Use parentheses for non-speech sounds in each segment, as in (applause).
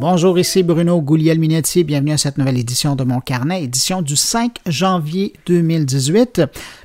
Bonjour, ici Bruno Gouliel-Minetti. Bienvenue à cette nouvelle édition de mon carnet, édition du 5 janvier 2018.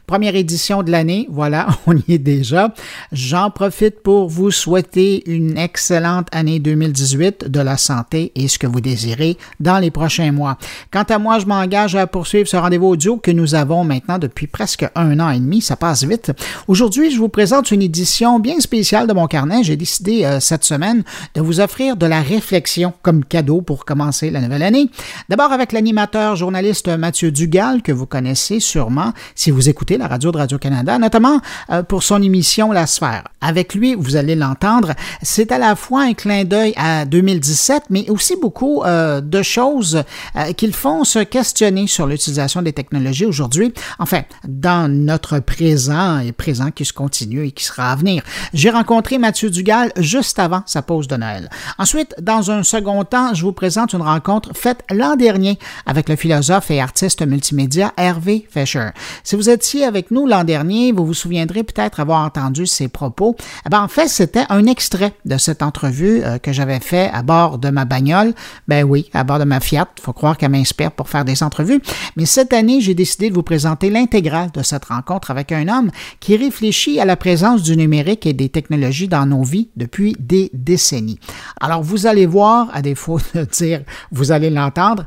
Première édition de l'année, voilà, (laughs) on y est déjà. J'en profite pour vous souhaiter une excellente année 2018 de la santé et ce que vous désirez dans les prochains mois. Quant à moi, je m'engage à poursuivre ce rendez-vous audio que nous avons maintenant depuis presque un an et demi. Ça passe vite. Aujourd'hui, je vous présente une édition bien spéciale de mon carnet. J'ai décidé euh, cette semaine de vous offrir de la réflexion comme cadeau pour commencer la nouvelle année. D'abord avec l'animateur journaliste Mathieu Dugal que vous connaissez sûrement si vous écoutez la radio de Radio-Canada, notamment euh, pour son émission La Sphère. Avec lui, vous allez l'entendre, c'est à la fois un clin d'œil à 2017, mais aussi beaucoup euh, de choses euh, qui le font se questionner sur l'utilisation des technologies aujourd'hui, enfin, dans notre présent et présent qui se continue et qui sera à venir. J'ai rencontré Mathieu Dugal juste avant sa pause de Noël. Ensuite, dans un second temps, je vous présente une rencontre faite l'an dernier avec le philosophe et artiste multimédia Hervé Fischer. Si vous étiez avec nous l'an dernier, vous vous souviendrez peut-être avoir entendu ses propos. Eh ben, en fait, c'était un extrait de cette entrevue euh, que j'avais fait à bord de ma bagnole. Ben oui, à bord de ma Fiat. Faut croire qu'elle m'inspire pour faire des entrevues. Mais cette année, j'ai décidé de vous présenter l'intégrale de cette rencontre avec un homme qui réfléchit à la présence du numérique et des technologies dans nos vies depuis des décennies. Alors, vous allez voir, à défaut (laughs) de dire vous allez l'entendre,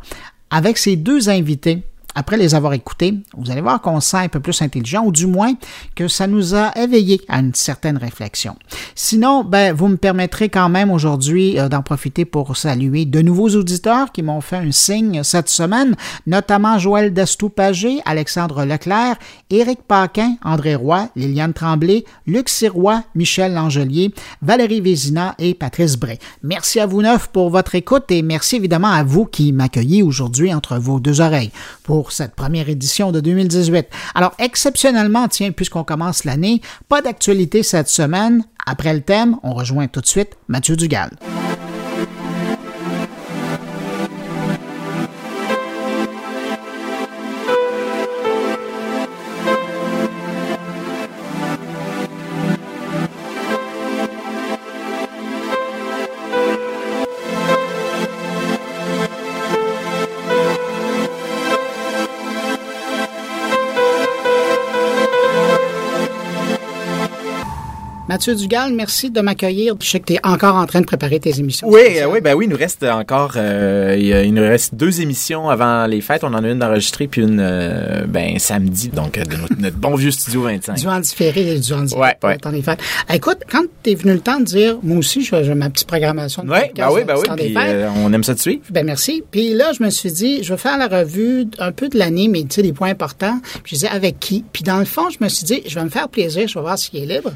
avec ces deux invités, après les avoir écoutés, vous allez voir qu'on se sent un peu plus intelligent, ou du moins que ça nous a éveillé à une certaine réflexion. Sinon, ben, vous me permettrez quand même aujourd'hui euh, d'en profiter pour saluer de nouveaux auditeurs qui m'ont fait un signe cette semaine, notamment Joël Dastoupagé, Alexandre Leclerc, Éric Paquin, André Roy, Liliane Tremblay, Luc Sirois, Michel Langelier, Valérie Vézina et Patrice Bray. Merci à vous neuf pour votre écoute et merci évidemment à vous qui m'accueillez aujourd'hui entre vos deux oreilles pour cette première édition de 2018. Alors, exceptionnellement, tiens, puisqu'on commence l'année, pas d'actualité cette semaine. Après le thème, on rejoint tout de suite Mathieu Dugal. Mathieu Dugal, merci de m'accueillir. Je sais que tu es encore en train de préparer tes émissions. Oui, euh, oui, ben oui, il nous reste encore, euh, il nous reste deux émissions avant les fêtes. On en a une d'enregistrée puis une, euh, ben samedi, donc de (laughs) notre, bon vieux studio 25. Du en différé et du en ouais, ouais. les fêtes. Écoute, quand t'es venu le temps de dire, moi aussi, j'ai ma petite programmation. De ouais, ben oui, ben oui, puis on aime ça de suivre. Ben merci. Puis là, je me suis dit, je vais faire la revue un peu de l'année, mais tu sais, des points importants. Puis je disais, avec qui? Puis dans le fond, je me suis dit, je vais me faire plaisir, je vais voir s'il est libre.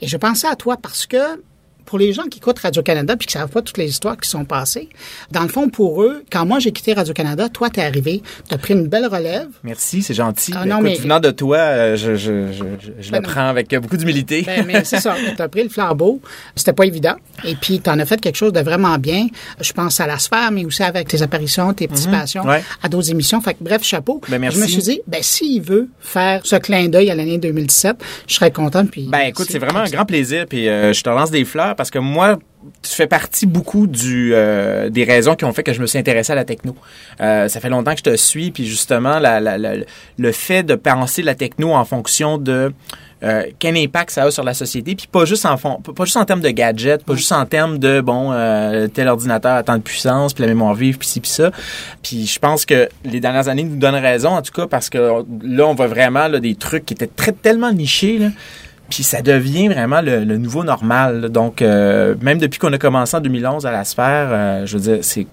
Et je pensais à toi parce que pour les gens qui écoutent Radio-Canada puis qui savent pas toutes les histoires qui sont passées, dans le fond, pour eux, quand moi j'ai quitté Radio-Canada, toi, t'es arrivé, t'as pris une belle relève. Merci, c'est gentil. Ah, non, mais... venant de toi, euh, je, je, je, je ben le prends avec beaucoup d'humilité. Ben, mais c'est ça, (laughs) t'as pris le flambeau. C'était pas évident. Et puis, t'en as fait quelque chose de vraiment bien. Je pense à la sphère, mais aussi avec tes apparitions, tes participations mhm, à d'autres émissions. Fait que, bref, chapeau. Ben, merci. Je me suis dit, ben, s'il veut faire ce clin d'œil à l'année 2017, je serais content. Puis, ben, écoute, c'est vraiment un grand plaisir. Puis, euh, je te lance des fleurs parce que moi, tu fais partie beaucoup du euh, des raisons qui ont fait que je me suis intéressé à la techno. Euh, ça fait longtemps que je te suis, puis justement la, la, le fait de penser la techno en fonction de euh, quel impact ça a sur la société, puis pas juste en fond, pas juste en termes de gadgets, pas juste en termes de bon tel ordinateur a tant de puissance, puis la mémoire vive, puis ci puis ça. Puis je pense que les dernières années nous donnent raison en tout cas parce que là on voit vraiment là, des trucs qui étaient très tellement nichés là puis ça devient vraiment le, nouveau normal. Donc, euh, même depuis qu'on a commencé en 2011 à la sphère, euh, je veux dire, c'est,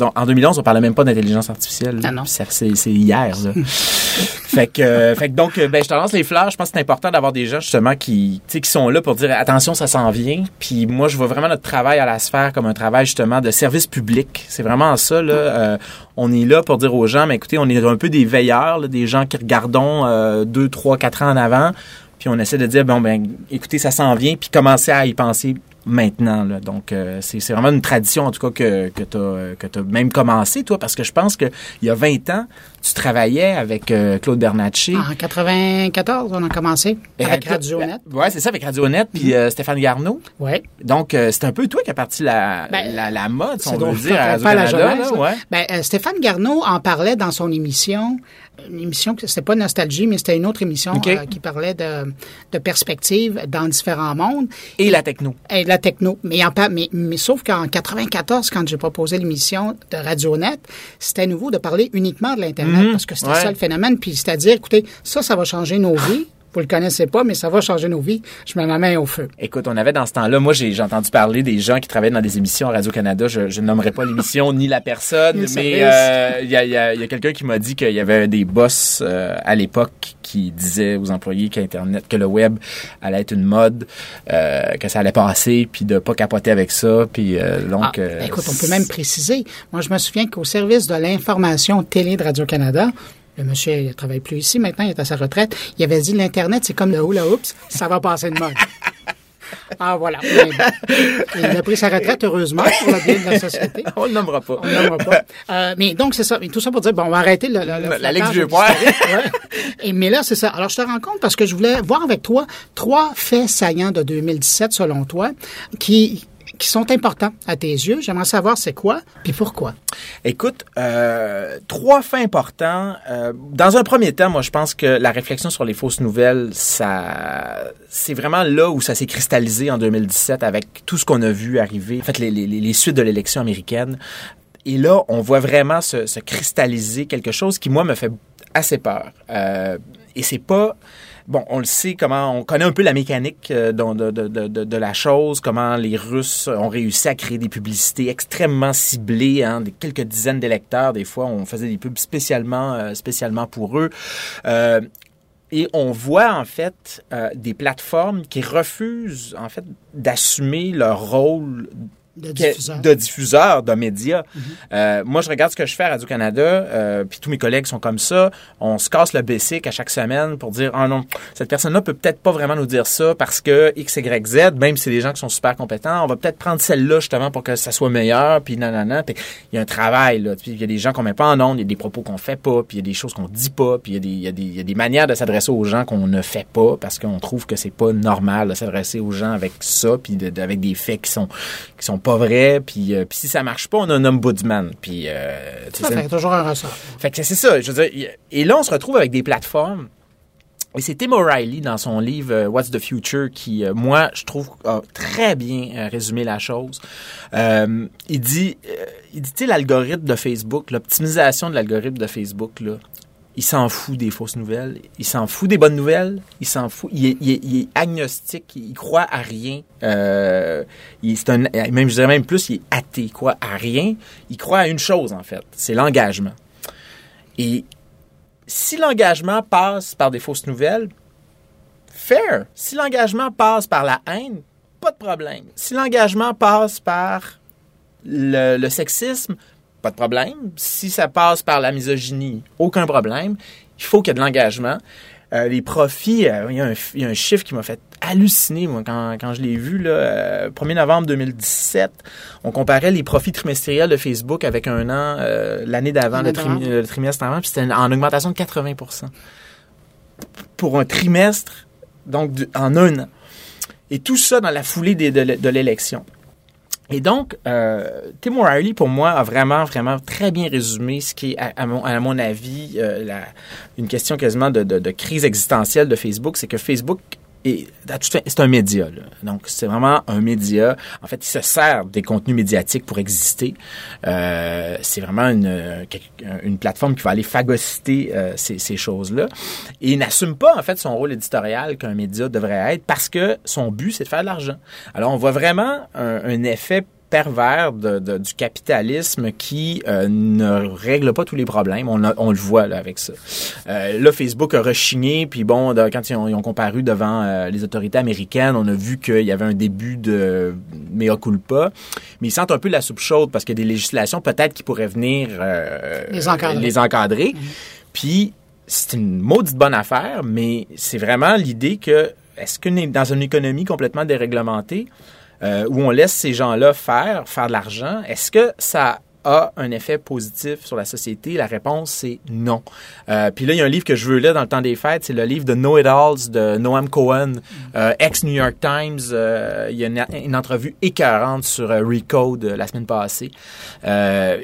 en 2011, on parlait même pas d'intelligence artificielle. Ah non. C'est, hier. Là. (laughs) fait que, fait que donc, ben, je te lance les fleurs. Je pense que c'est important d'avoir des gens justement qui, qui sont là pour dire attention, ça s'en vient. Puis moi, je vois vraiment notre travail à la sphère comme un travail justement de service public. C'est vraiment ça. Là. Euh, on est là pour dire aux gens, mais écoutez, on est un peu des veilleurs, des gens qui regardons deux, trois, quatre ans en avant puis on essaie de dire, bon, ben, écoutez, ça s'en vient, puis commencer à y penser maintenant. Là. Donc, euh, c'est c'est vraiment une tradition, en tout cas, que, que tu as, même commencé, toi, parce que je pense qu'il y a 20 ans, tu travaillais avec euh, Claude Bernatchez. En 94, on a commencé avec Radio-Net. Oui, c'est ça, avec Radio-Net, puis euh, Stéphane Garneau. Oui. Donc, c'est un peu toi qui as parti la, Ben, la, la mode, si on veut dire, à pas la Radio-Canada. jeunesse, là, ouais. Ben, euh, Stéphane Garneau en parlait dans son émission, une émission que c'était pas Nostalgie, mais c'était une autre émission euh, qui parlait de, de perspectives dans différents mondes Et la techno. et la techno. Mais, en, mais, mais sauf qu'en 94, quand j'ai proposé l'émission de RadioNet, c'était nouveau de parler uniquement de l'Internet Mhm. parce que c'était Ouais. ça le phénomène. Puis c'est-à-dire, écoutez, ça, ça va changer nos vies. Vous le connaissez pas, mais ça va changer nos vies. Je mets ma main au feu. Écoute, on avait dans ce temps-là, moi j'ai entendu parler des gens qui travaillaient dans des émissions à Radio-Canada. Je, je ne nommerai pas l'émission ni la personne, (laughs) mais euh, il y a, il y a- il y a quelqu'un qui m'a dit qu'il y avait des boss euh, à l'époque qui disaient aux employés qu'Internet, que le web allait être une mode, euh, que ça allait passer, puis de pas capoter avec ça. Puis donc, Ah, ben écoute, on peut même préciser. Moi, je me souviens qu'au service de l'information télé de Radio-Canada, le monsieur, il ne travaille plus ici, maintenant, il est à sa retraite, il avait dit l'Internet, c'est comme le hula hoops, ça va passer de mode. (laughs) Ah, voilà. Il a pris sa retraite, heureusement, pour le bien de la société. on le nommera pas. On ne l'aimera pas. Euh, mais donc, c'est ça. Mais tout ça pour dire, bon, on va arrêter le, le, le La flottage du ouais. Et, mais là, c'est ça. Alors, je te rends compte parce que je voulais voir avec toi trois faits saillants de 2017, selon toi, qui, qui sont importants à tes yeux. J'aimerais savoir c'est quoi, puis pourquoi. Écoute, euh, trois faits importants. Euh, dans un premier temps, moi, je pense que la réflexion sur les fausses nouvelles, ça, c'est vraiment là où ça s'est cristallisé en 2017 avec tout ce qu'on a vu arriver. En fait, les, suites de l'élection américaine. Et là, on voit vraiment se, se cristalliser quelque chose qui, moi, me fait assez peur. Euh, et c'est pas... Bon, on le sait comment, on connaît un peu la mécanique euh, de, la chose, comment les Russes ont réussi à créer des publicités extrêmement ciblées, hein, des quelques dizaines d'électeurs. Des fois, on faisait des pubs spécialement, euh, spécialement pour eux. Euh, et on voit en fait euh, des plateformes qui refusent en fait d'assumer leur rôle De que- diffuseur. de diffuseur de médias. Euh, moi, je regarde ce que je fais à Radio-Canada, euh, puis tous mes collègues sont comme ça. On se casse le basic à chaque semaine pour dire, ah non, cette personne-là peut peut-être pas vraiment nous dire ça parce que X, Y, Z, même si c'est des gens qui sont super compétents, on va peut-être prendre celle-là justement pour que ça soit meilleur, puis nanana. Puis il y a un travail, là. Puis il y a des gens qu'on met pas en ondes, il y a des propos qu'on fait pas, puis il y a des choses qu'on dit pas, puis il y a des, il y a des, il y a des manières de s'adresser aux gens qu'on ne fait pas parce qu'on trouve que c'est pas normal de s'adresser aux gens avec ça, puis de- de- avec des faits qui sont qui sont pas vrais, puis, euh, puis si ça marche pas, on a un ombudsman. Puis, euh, tu Ça sais, fait toujours un ressort. fait que c'est ça. Je veux dire, y- et là, on se retrouve avec des plateformes. Et c'est Tim O'Reilly dans son livre euh, What's the Future qui, euh, moi, je trouve, a très bien résumé la chose. Il dit, il dit, tu sais, l'algorithme de Facebook, l'optimisation de l'algorithme de Facebook, là, il s'en fout des fausses nouvelles, il s'en fout des bonnes nouvelles, il s'en fout, il est, il agnostique, il croit à rien. Euh, un, même je dirais même plus, il est athée, il croit à rien. Il croit à une chose en fait, c'est l'engagement. Et si l'engagement passe par des fausses nouvelles, fair. Si l'engagement passe par la haine, pas de problème. Si l'engagement passe par le sexisme, pas de problème. Si ça passe par la misogynie, aucun problème. Il faut qu'il y ait de l'engagement. Euh, les profits, euh, il, y a un, il y a un chiffre qui m'a fait halluciner moi, quand, quand je l'ai vu. Là, euh, 1er novembre 2017, on comparait les profits trimestriels de Facebook avec un an, euh, l'année d'avant, le, trimestre avant, puis c'était en augmentation de 80% Pour un trimestre, donc du- en un an. Et tout ça dans la foulée des- de, de l'élection. Et donc, euh, Tim O'Reilly, pour moi, a vraiment, vraiment très bien résumé ce qui est, à, mon, à mon avis, euh, la- une question quasiment de, de- de crise existentielle de Facebook. C'est que Facebook fin, c'est un média. là. Donc, c'est vraiment un média. En fait, il se sert des contenus médiatiques pour exister. Euh, c'est vraiment une, une plateforme qui va aller phagocyter euh, ces, ces choses-là. Et il n'assume pas, en fait, son rôle éditorial qu'un média devrait être parce que son but, c'est de faire de l'argent. Alors, on voit vraiment un, un effet pervers de- de- du capitalisme qui euh, ne règle pas tous les problèmes. On, a- on le voit là, avec ça. Euh, là, Facebook a rechigné, puis bon, de- quand ils ont, ils ont comparu devant euh, les autorités américaines, on a vu qu'il y avait un début de mea culpa, mais ils sentent un peu la soupe chaude parce qu'il y a des législations peut-être qui pourraient venir Les encadrer. les encadrer. Puis c'est une maudite bonne affaire, mais c'est vraiment l'idée que est-ce que dans une économie complètement déréglementée, où on laisse ces gens-là faire, faire de l'argent, est-ce que ça a un effet positif sur la société? La réponse, c'est non. Euh, puis là, il y a un livre que je veux lire dans le temps des fêtes, c'est le livre de Know-It-Alls de Noam Cohen, euh, ex-New York Times. Euh, il y a une, entrevue écœurante sur Recode la semaine passée,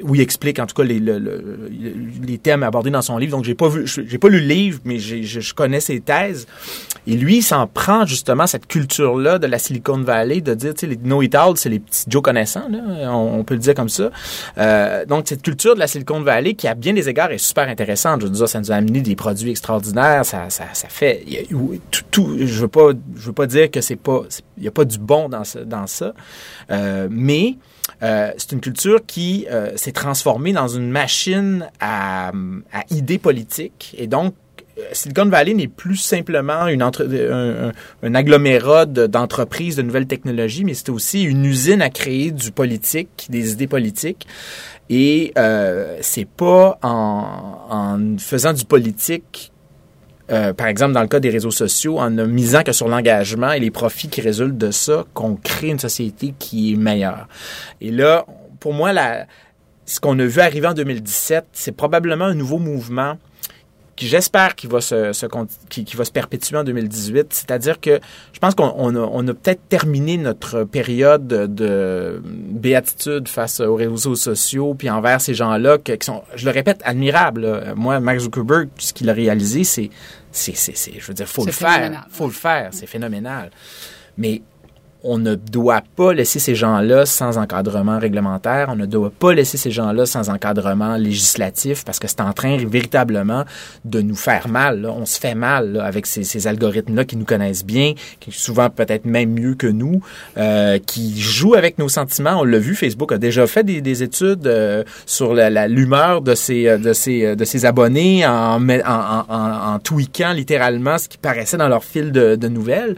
où il explique en tout cas les, les thèmes abordés dans son livre. Donc, j'ai pas vu, j'ai pas lu le livre, mais je connais ses thèses. Et lui, il s'en prend justement cette culture-là de la Silicon Valley, de dire, tu sais, les Know-It-Alls, c'est les petits Joe connaissants, on, peut le dire comme ça. Donc, cette culture de la Silicon Valley, qui à bien des égards est super intéressante. Je veux dire, ça nous a amené des produits extraordinaires. Ça, ça, fait tout, Je veux pas, je veux pas dire que c'est pas, il y a pas du bon dans, ça, euh, mais euh, c'est une culture qui euh, s'est transformée dans une machine à, à idées politiques et donc Silicon Valley n'est plus simplement une entre, un, agglomérat d'entreprises de, nouvelles technologies, mais c'est aussi une usine à créer du politique, des idées politiques. Et euh, c'est pas en, en, faisant du politique, euh, par exemple dans le cas des réseaux sociaux, en ne misant que sur l'engagement et les profits qui résultent de ça, qu'on crée une société qui est meilleure. Et là, pour moi, la, ce qu'on a vu arriver en 2017, c'est probablement un nouveau mouvement qui j'espère qu'il va se, se qui, qui, va se perpétuer en 2018. C'est-à-dire que je pense qu'on on a, on a peut-être terminé notre période de béatitude face aux réseaux sociaux puis envers ces gens-là qui sont, je le répète, admirables. Moi, Mark Zuckerberg, ce qu'il a réalisé, c'est, c'est, c'est, je veux dire, faut le faire, faut le faire, c'est phénoménal. Mais on ne doit pas laisser ces gens-là sans encadrement réglementaire, on ne doit pas laisser ces gens-là sans encadrement législatif parce que c'est en train véritablement de nous faire mal. On se fait mal avec ces, algorithmes-là qui nous connaissent bien, qui souvent peut-être même mieux que nous, euh, qui jouent avec nos sentiments. On l'a vu, Facebook a déjà fait des, études euh, sur l'humeur de ses, euh, de, ses, de ses abonnés en, en, en, tweakant littéralement ce qui paraissait dans leur fil de, de nouvelles.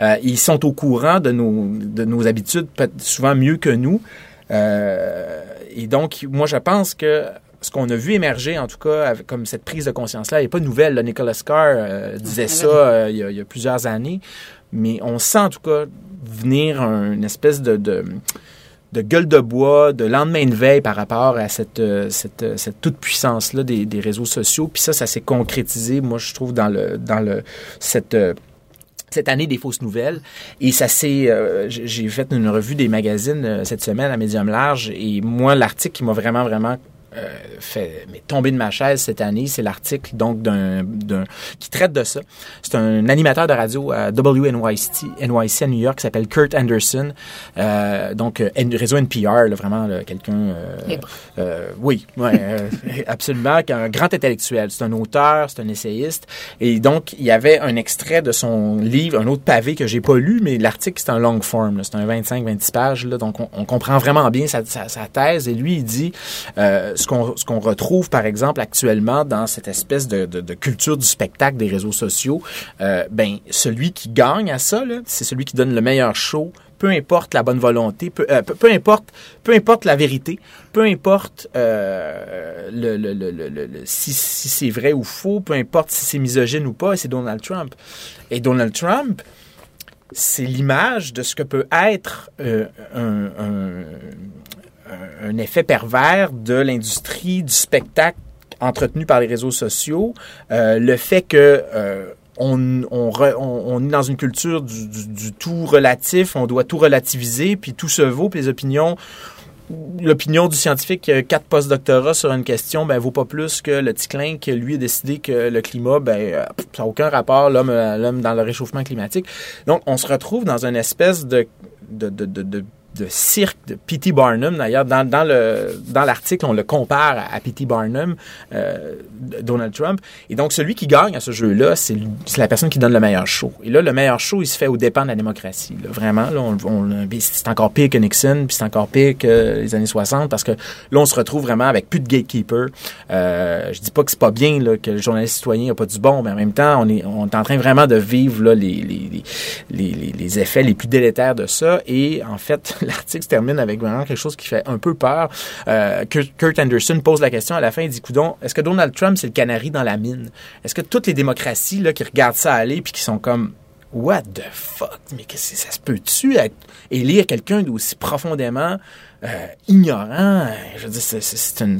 Euh, ils sont au courant de nos, de nos habitudes souvent mieux que nous. Euh, et donc, moi, je pense que ce qu'on a vu émerger, en tout cas, comme cette prise de conscience-là, n'est pas nouvelle. Nicolas Carr euh, disait ça il, y a, plusieurs années. Mais on sent, en tout cas, venir une espèce de, de, gueule de bois, de lendemain de veille par rapport à cette, cette, cette toute-puissance-là des, des, réseaux sociaux. Puis ça, ça s'est concrétisé, moi, je trouve, dans, le, dans le, cette cette année des fausses nouvelles. Et ça s'est, euh, j'ai fait une revue des magazines euh, cette semaine à Médium Large. Et moi, l'article qui m'a vraiment, vraiment fait mais tomber de ma chaise cette année, c'est l'article donc d'un, qui traite de ça. C'est un animateur de radio à WNYC NYC à New York qui s'appelle Kurt Anderson. Euh, donc euh, réseau NPR, là, vraiment quelqu'un. Euh, oui, ouais, (laughs) absolument, un grand intellectuel. C'est un auteur, c'est un essayiste. Et donc il y avait un extrait de son livre, un autre pavé que j'ai pas lu, mais l'article c'est un long form, c'est un 25-26 pages. Là, donc on, on, comprend vraiment bien sa, sa, sa, thèse. Et lui il dit ce qu'on retrouve, par exemple, actuellement dans cette espèce de, culture du spectacle des réseaux sociaux, euh, ben celui qui gagne à ça, c'est celui qui donne le meilleur show, peu importe la bonne volonté, peu, euh, importe, peu importe la vérité, peu importe euh, si, c'est vrai ou faux, peu importe si c'est misogyne ou pas, c'est Donald Trump. Et Donald Trump, c'est l'image de ce que peut être un, un, un effet pervers de l'industrie du spectacle entretenu par les réseaux sociaux, euh, le fait que euh, on, est dans une culture du, tout relatif, on doit tout relativiser, puis tout se vaut, puis les opinions l'opinion du scientifique quatre post-doctorats sur une question ben vaut pas plus que le Ticlin qui lui a décidé que le climat ben euh, ça n'a aucun rapport l'homme dans le réchauffement climatique. Donc on se retrouve dans une espèce de de cirque de P.T. Barnum. D'ailleurs, dans, dans, le, dans l'article, on le compare à, P.T. Barnum, euh, Donald Trump. Et donc, celui qui gagne à ce jeu-là, c'est, la personne qui donne le meilleur show. Et là, le meilleur show, il se fait au dépens de la démocratie. Vraiment, là, on, c'est encore pire que Nixon, puis c'est encore pire que les années 60, parce que là, on se retrouve vraiment avec plus de gatekeeper. Euh, je dis pas que c'est pas bien là, que le journaliste citoyen n'a pas du bon, mais en même temps, on est, on est en train vraiment de vivre là, les, les, les, les effets les plus délétères de ça. Et en fait, (laughs) (laughs) l'article se termine avec vraiment quelque chose qui fait un peu peur. Euh, Kurt, Anderson pose la question à la fin, il dit, coudon, est-ce que Donald Trump, c'est le canari dans la mine? Est-ce que toutes les démocraties là, qui regardent ça aller puis qui sont comme what the fuck? Mais que ça se peut-tu élire quelqu'un d'aussi profondément euh, ignorant? Je veux dire, c'est un,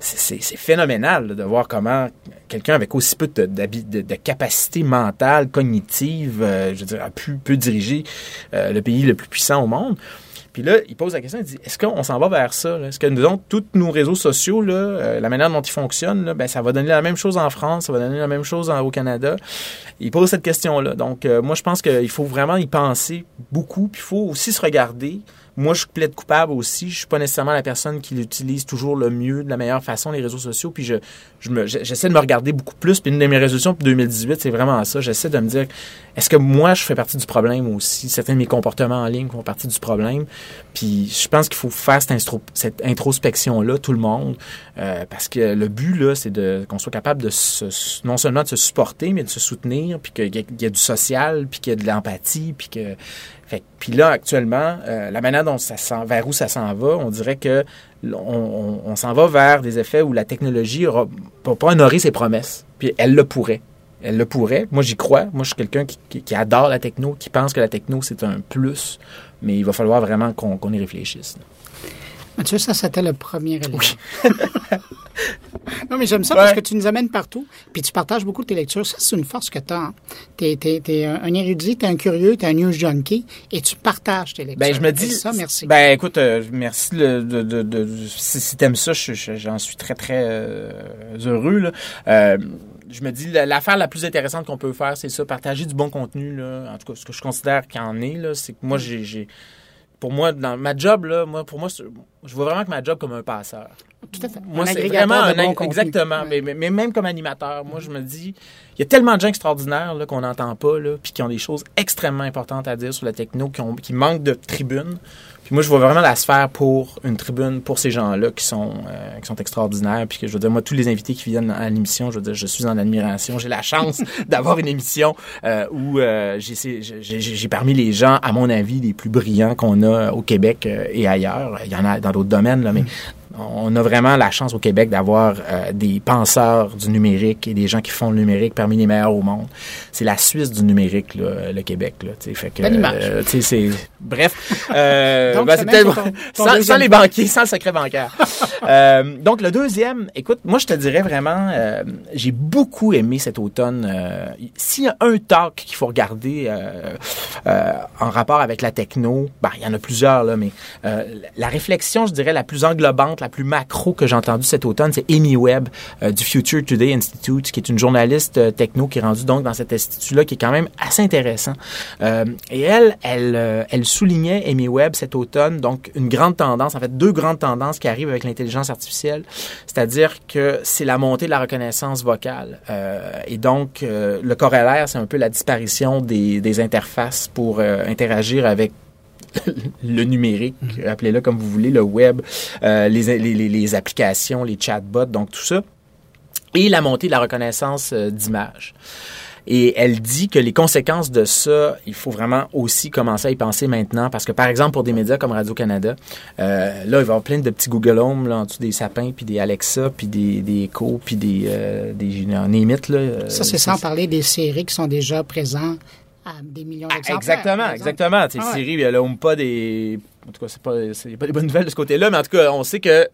c'est phénoménal de voir comment quelqu'un avec aussi peu de, de, de capacité mentale, cognitive, euh, je dire, a pu, diriger euh, le pays le plus puissant au monde. Puis là, il pose la question, il dit, est-ce qu'on s'en va vers ça? Est-ce que nous avons tous nos réseaux sociaux, euh, la manière dont ils fonctionnent, ben, ça va donner la même chose en France, ça va donner la même chose au Canada? Il pose cette question-là. Donc, moi, je pense qu'il faut vraiment y penser beaucoup, puis il faut aussi se regarder moi, je plaide coupable aussi. Je suis pas nécessairement la personne qui l'utilise toujours le mieux, de la meilleure façon, les réseaux sociaux. Puis je, j'essaie de me regarder beaucoup plus. Puis une de mes résolutions pour 2018, c'est vraiment ça. J'essaie de me dire, est-ce que moi, je fais partie du problème aussi? Certains de mes comportements en ligne font partie du problème. Puis je pense qu'il faut faire cette, introspection-là, tout le monde. Euh, parce que le but, là, c'est de, qu'on soit capable de non seulement de se supporter, mais de se soutenir, puis qu'il y, y, a du social, puis qu'il y a de l'empathie, puis que puis là, actuellement, euh, la manière dont ça s'en, vers où ça s'en va, on dirait que on, s'en va vers des effets où la technologie ne va pas honorer ses promesses. Puis elle le pourrait. Elle le pourrait. Moi, j'y crois. Moi, je suis quelqu'un qui, adore la techno, qui pense que la techno, c'est un plus. Mais il va falloir vraiment qu'on, y réfléchisse. Mathieu, ça, c'était le premier élément. (laughs) non, mais j'aime ça parce que tu nous amènes partout, puis tu partages beaucoup de tes lectures. Ça, c'est une force que tu as. Tu es, un érudit, tu es un curieux, tu es un news junkie, et tu partages tes lectures. Ben, je me dis... ça, merci. Ben, écoute, euh, merci de, de, de, si, si tu aimes ça, j'en suis très, très euh, heureux. Là. Euh, je me dis, l'affaire la plus intéressante qu'on peut faire, c'est ça, partager du bon contenu. Là. En tout cas, ce que je considère qu'il en est, c'est que moi, j'ai pour moi, dans ma job, là, moi, pour moi, je vois vraiment que ma job comme un passeur. Tout à fait. Moi, c'est vraiment un, exactement. Mais, mais, même comme animateur, moi, je me dis, il y a tellement de gens extraordinaires là, qu'on n'entend pas, là, puis qui ont des choses extrêmement importantes à dire sur la techno, qui, ont, qui manquent de moi, je vois vraiment la sphère pour une tribune pour ces gens-là qui sont euh, qui sont extraordinaires. Puis que je veux dire, moi, tous les invités qui viennent à l'émission, je veux dire, je suis en admiration. J'ai la chance (laughs) d'avoir une émission euh, où euh, j'ai parmi les gens, à mon avis, les plus brillants qu'on a au Québec et ailleurs. Il y en a dans d'autres domaines, là, mais on a vraiment la chance au Québec d'avoir euh, des penseurs du numérique et des gens qui font le numérique parmi les meilleurs au monde. C'est la Suisse du numérique, le Québec. Là, fait que, euh, c'est bref, (laughs) euh, ben, sans, sans les banquiers, sans le secret bancaire. (laughs) donc le deuxième, écoute, moi je te dirais vraiment, j'ai beaucoup aimé cet automne. S'il y a un talk qu'il faut regarder en rapport avec la techno, ben il y en a plusieurs là, mais la réflexion, je dirais la plus englobante, la plus macro que j'ai entendue cet automne, c'est Amy Webb euh, du Future Today Institute, qui est une journaliste euh, techno qui est rendue donc dans cet institut-là, qui est quand même assez intéressant. Euh, et elle, elle, elle soulignait Amy Webb cet automne, donc une grande tendance, en fait deux grandes tendances qui arrivent avec l'intelligence artificielle, c'est-à-dire que c'est la montée de la reconnaissance vocale. et donc le corollaire, c'est un peu la disparition des, des interfaces pour interagir avec (laughs) le numérique, appelez-le comme vous voulez, le web, euh, les, les, les, applications, les chatbots, donc tout ça, et la montée de la reconnaissance euh, d'images. Et elle dit que les conséquences de ça, il faut vraiment aussi commencer à y penser maintenant, parce que par exemple pour des médias comme Radio-Canada, euh, là il va y avoir plein de petits Google Home là, en dessous des sapins, puis des Alexa, puis des, des Echo, puis des, euh, des Némites. Là, ça c'est sans parler des séries qui sont déjà présentes des millions ah, d'exemplaires. Exactement, exactement. Ah ouais. Siri, elle n'a pas des. En tout cas, c'est pas, pas des bonnes nouvelles de ce côté-là, mais en tout cas, on sait que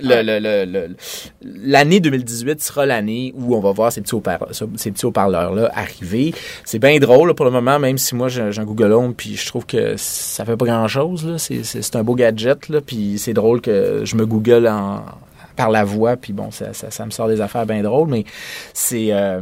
l'année 2018 sera l'année où on va voir ces petits haut-parleurs-là arriver. C'est bien drôle pour le moment, même si moi j'ai un Google Home, puis je trouve que ça fait pas grand-chose. C'est un beau gadget, là, puis c'est drôle que je me Google en, par la voix, puis bon, ça, ça, me sort des affaires bien drôles, mais c'est euh,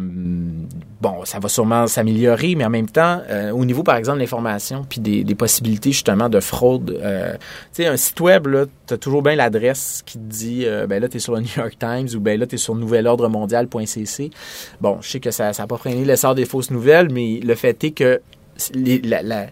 bon, ça va sûrement s'améliorer, mais en même temps, euh, au niveau par exemple de l'information, puis des, des, possibilités justement de fraude, euh, tu sais, un site web là, t'as toujours bien l'adresse qui te dit, ben là t'es sur le New York Times ou ben là t'es sur nouvelordremondial.cc. Bon, je sais que ça, ça a pas freiné l'essor des fausses nouvelles, mais le fait est que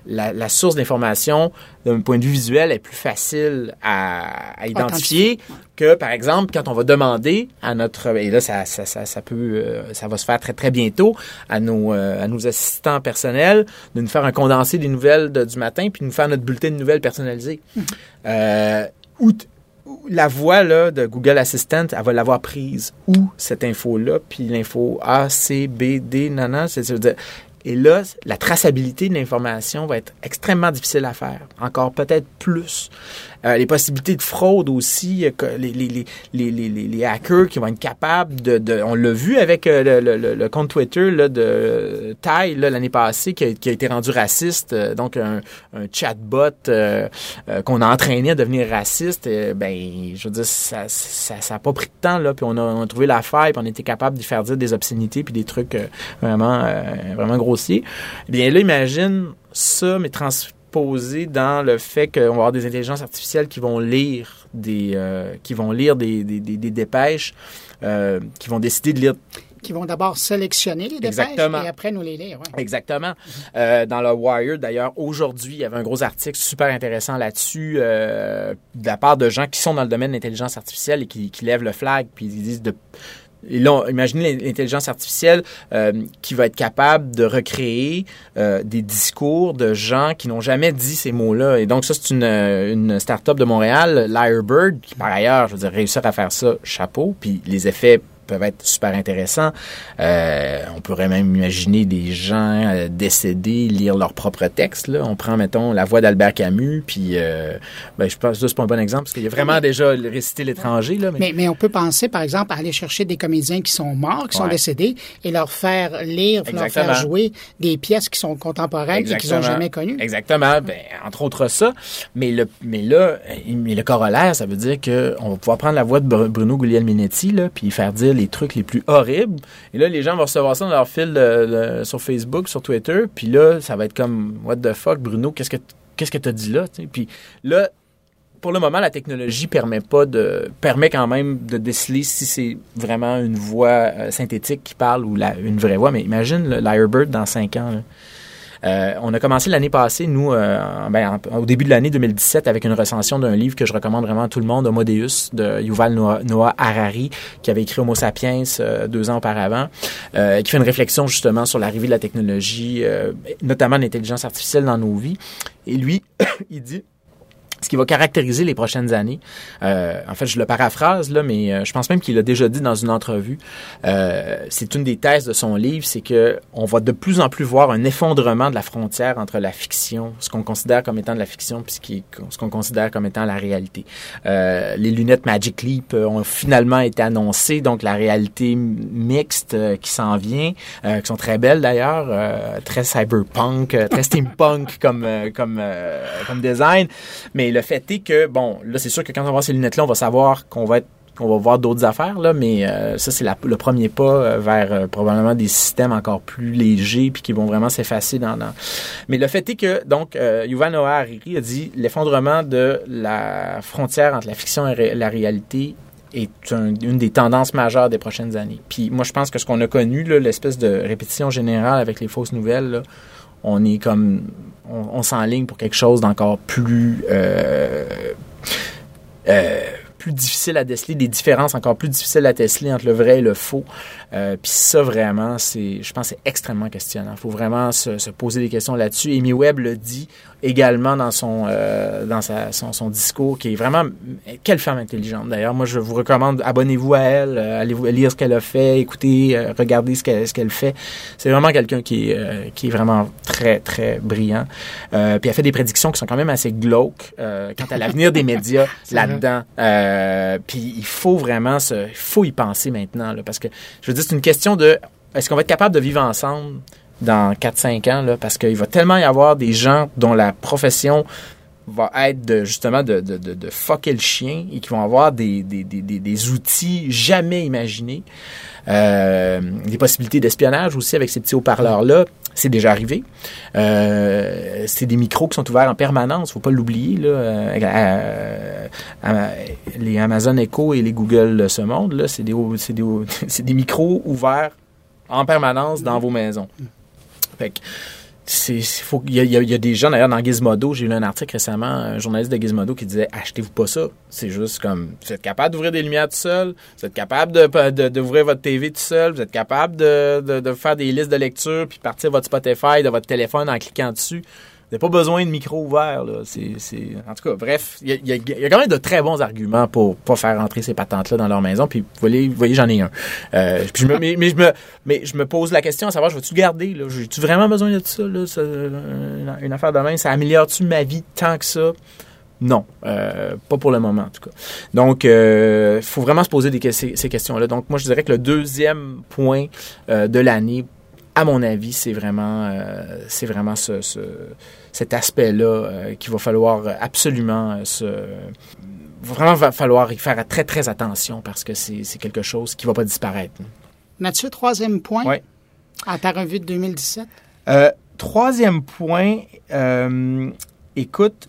la, source d'information d'un point de vue visuel est plus facile à, identifier que, par exemple, quand on va demander à notre et là ça, ça, ça, peut euh, ça va se faire très très bientôt à nos euh, à nos assistants personnels de nous faire un condensé des nouvelles du matin puis de nous faire notre bulletin de nouvelles personnalisé. Hum. Euh, la voix là, de Google Assistant, elle va l'avoir prise où cette info-là, puis l'info A, C, B, D, nana, c'est Et là, la traçabilité de l'information va être extrêmement difficile à faire, encore peut-être plus. Euh, les possibilités de fraude aussi, euh, les, les, les, les, hackers qui vont être capables de... de on l'a vu avec euh, le, le, le, compte Twitter là, de Ty l'année passée qui a, qui a, été rendu raciste, donc un, un chatbot qu'on a entraîné à devenir raciste. ben, je veux dire, ça ça, ça a pas pris de temps, là, puis on a, on a trouvé la faille, puis on était capable d'y faire dire des obscénités puis des trucs vraiment, vraiment grossiers. Eh bien là, imagine ça, mais trans posé dans le fait qu'on va avoir des intelligences artificielles qui vont lire des, euh, qui vont lire des, des, des, dépêches, euh, qui vont décider de lire qui vont d'abord sélectionner les dépêches et après nous les lire. Exactement. Euh, dans le Wire, d'ailleurs, aujourd'hui, il y avait un gros article super intéressant là-dessus euh, de la part de gens qui sont dans le domaine de l'intelligence artificielle et qui, qui lèvent le flag, puis ils disent de et là, imaginez l'intelligence artificielle euh, qui va être capable de recréer euh, des discours de gens qui n'ont jamais dit ces mots-là. Et donc, ça, c'est une, une start-up de Montréal, Lyrebird, qui par ailleurs, je réussir à faire ça, chapeau. Puis les effets peuvent être super intéressants. Euh, on pourrait même imaginer des gens euh, décédés lire leur propre texte. Là. On prend, mettons, la voix d'Albert Camus, puis euh, ben, je pense que c'est pas un bon exemple, parce qu'il y a vraiment déjà récité l'étranger. Là, mais... mais... on peut penser, par exemple, à aller chercher des comédiens qui sont morts, qui sont décédés, et leur faire lire, leur faire jouer des pièces qui sont contemporaines et qu'ils n'ont jamais connues. Exactement. Ben, entre autres ça. Mais, le, mais là, mais le corollaire, ça veut dire qu'on va pouvoir prendre la voix de Bruno Guglielminetti, là, puis faire dire les trucs les plus horribles. Et là, les gens vont recevoir ça dans leur fil sur Facebook, sur Twitter. Puis là, ça va être comme What the fuck, Bruno, qu'est-ce que qu'est-ce que dit là? Puis là, pour le moment, la technologie permet pas de permet quand même de déceler si c'est vraiment une voix euh, synthétique qui parle ou une vraie voix. Mais imagine le Lyrebird dans cinq ans. Euh, on a commencé l'année passée, nous, euh, ben, au début de l'année 2017, avec une recension d'un livre que je recommande vraiment à tout le monde, Homo Deus, de Yuval Noah, Harari, qui avait écrit Homo Sapiens euh, deux ans auparavant, qui fait une réflexion justement sur l'arrivée de la technologie, notamment l'intelligence artificielle dans nos vies. Et lui, (coughs) il dit ce qui va caractériser les prochaines années. Euh, en fait, je le paraphrase là, mais euh, je pense même qu'il l'a déjà dit dans une entrevue. Euh, c'est une des thèses de son livre, c'est que on va de plus en plus voir un effondrement de la frontière entre la fiction, ce qu'on considère comme étant de la fiction, puis ce qu'on considère comme étant la réalité. Euh, les lunettes Magic Leap euh, ont finalement été annoncées, donc la réalité mixte euh, qui s'en vient, qui sont très belles d'ailleurs, très cyberpunk, très steampunk (laughs) comme comme comme design, mais le fait est que, bon, là, c'est sûr que quand on va voir ces lunettes-là, on va savoir qu'on va être qu'on va voir d'autres affaires, là, mais euh, ça, c'est le premier pas euh, vers euh, probablement des systèmes encore plus légers puis qui vont vraiment s'effacer dans, Mais le fait est que, donc, Yuval Noah Hariri a dit l'effondrement de la frontière entre la fiction et la réalité est une des tendances majeures des prochaines années. Puis moi, je pense que ce qu'on a connu, l'espèce de répétition générale avec les fausses nouvelles, là, on est comme on, s'enligne pour quelque chose d'encore plus euh, euh, plus difficile à déceler, des différences encore plus difficiles à déceler entre le vrai et le faux. Euh, Puis ça, vraiment, c'est, je pense, c'est extrêmement questionnant. Il faut vraiment se, se, poser des questions là-dessus. Amy Webb le dit également dans son euh, dans sa, son, son, discours, qui est vraiment quelle femme intelligente. D'ailleurs, moi, je vous recommande abonnez-vous à elle, euh, allez-vous lire ce qu'elle a fait, écoutez, euh, regardez ce qu'elle ce qu'elle fait. C'est vraiment quelqu'un qui est euh, qui est vraiment très très brillant. puis elle fait des prédictions qui sont quand même assez glauques quant à l'avenir des (laughs) médias là-dedans. Puis il faut vraiment se, il faut y penser maintenant, parce que je veux dire, c'est une question de est-ce qu'on va être capable de vivre ensemble dans 4-5 ans, là, parce qu'il va tellement y avoir des gens dont la profession va être de, justement de, de, de, de fucker le chien et qui vont avoir des, des, des, des outils jamais imaginés. Euh, des possibilités d'espionnage aussi avec ces petits haut-parleurs-là. C'est déjà arrivé. Euh, c'est des micros qui sont ouverts en permanence, faut pas l'oublier. Là, euh, les Amazon Echo et les Google de ce monde, là, c'est des, c'est des, (laughs) c'est des micros ouverts en permanence dans vos maisons. Fait que, il y, a des gens d'ailleurs dans Gizmodo j'ai lu un article récemment un journaliste de Gizmodo qui disait achetez-vous pas ça. C'est juste comme vous êtes capable d'ouvrir des lumières tout seul vous êtes capable de d'ouvrir votre TV tout seul vous êtes capable de, de, de, faire des listes de lecture puis partir votre Spotify de votre téléphone en cliquant dessus n'avez pas besoin de micro ouvert. Là. En tout cas, bref, il y a, a, quand même de très bons arguments pour pas faire rentrer ces patentes-là dans leur maison. Puis, vous voyez, j'en ai un. Euh, mais, je me, mais je me pose la question à savoir, je vais-tu garder? J'ai-tu vraiment besoin de ça? Là, une, affaire de main, ça améliore-tu ma vie tant que ça? Non, euh, pas pour le moment en tout cas. Donc, il euh, faut vraiment se poser ces, questions-là. Donc, moi, je dirais que le deuxième point de l'année à mon avis, c'est vraiment, euh, c'est vraiment ce, cet aspect-là euh, qu'il va falloir absolument euh, se vraiment va falloir y faire très très attention parce que c'est, quelque chose qui va pas disparaître. Mathieu, troisième point. Oui. À ta revue de 2017. troisième point, écoute,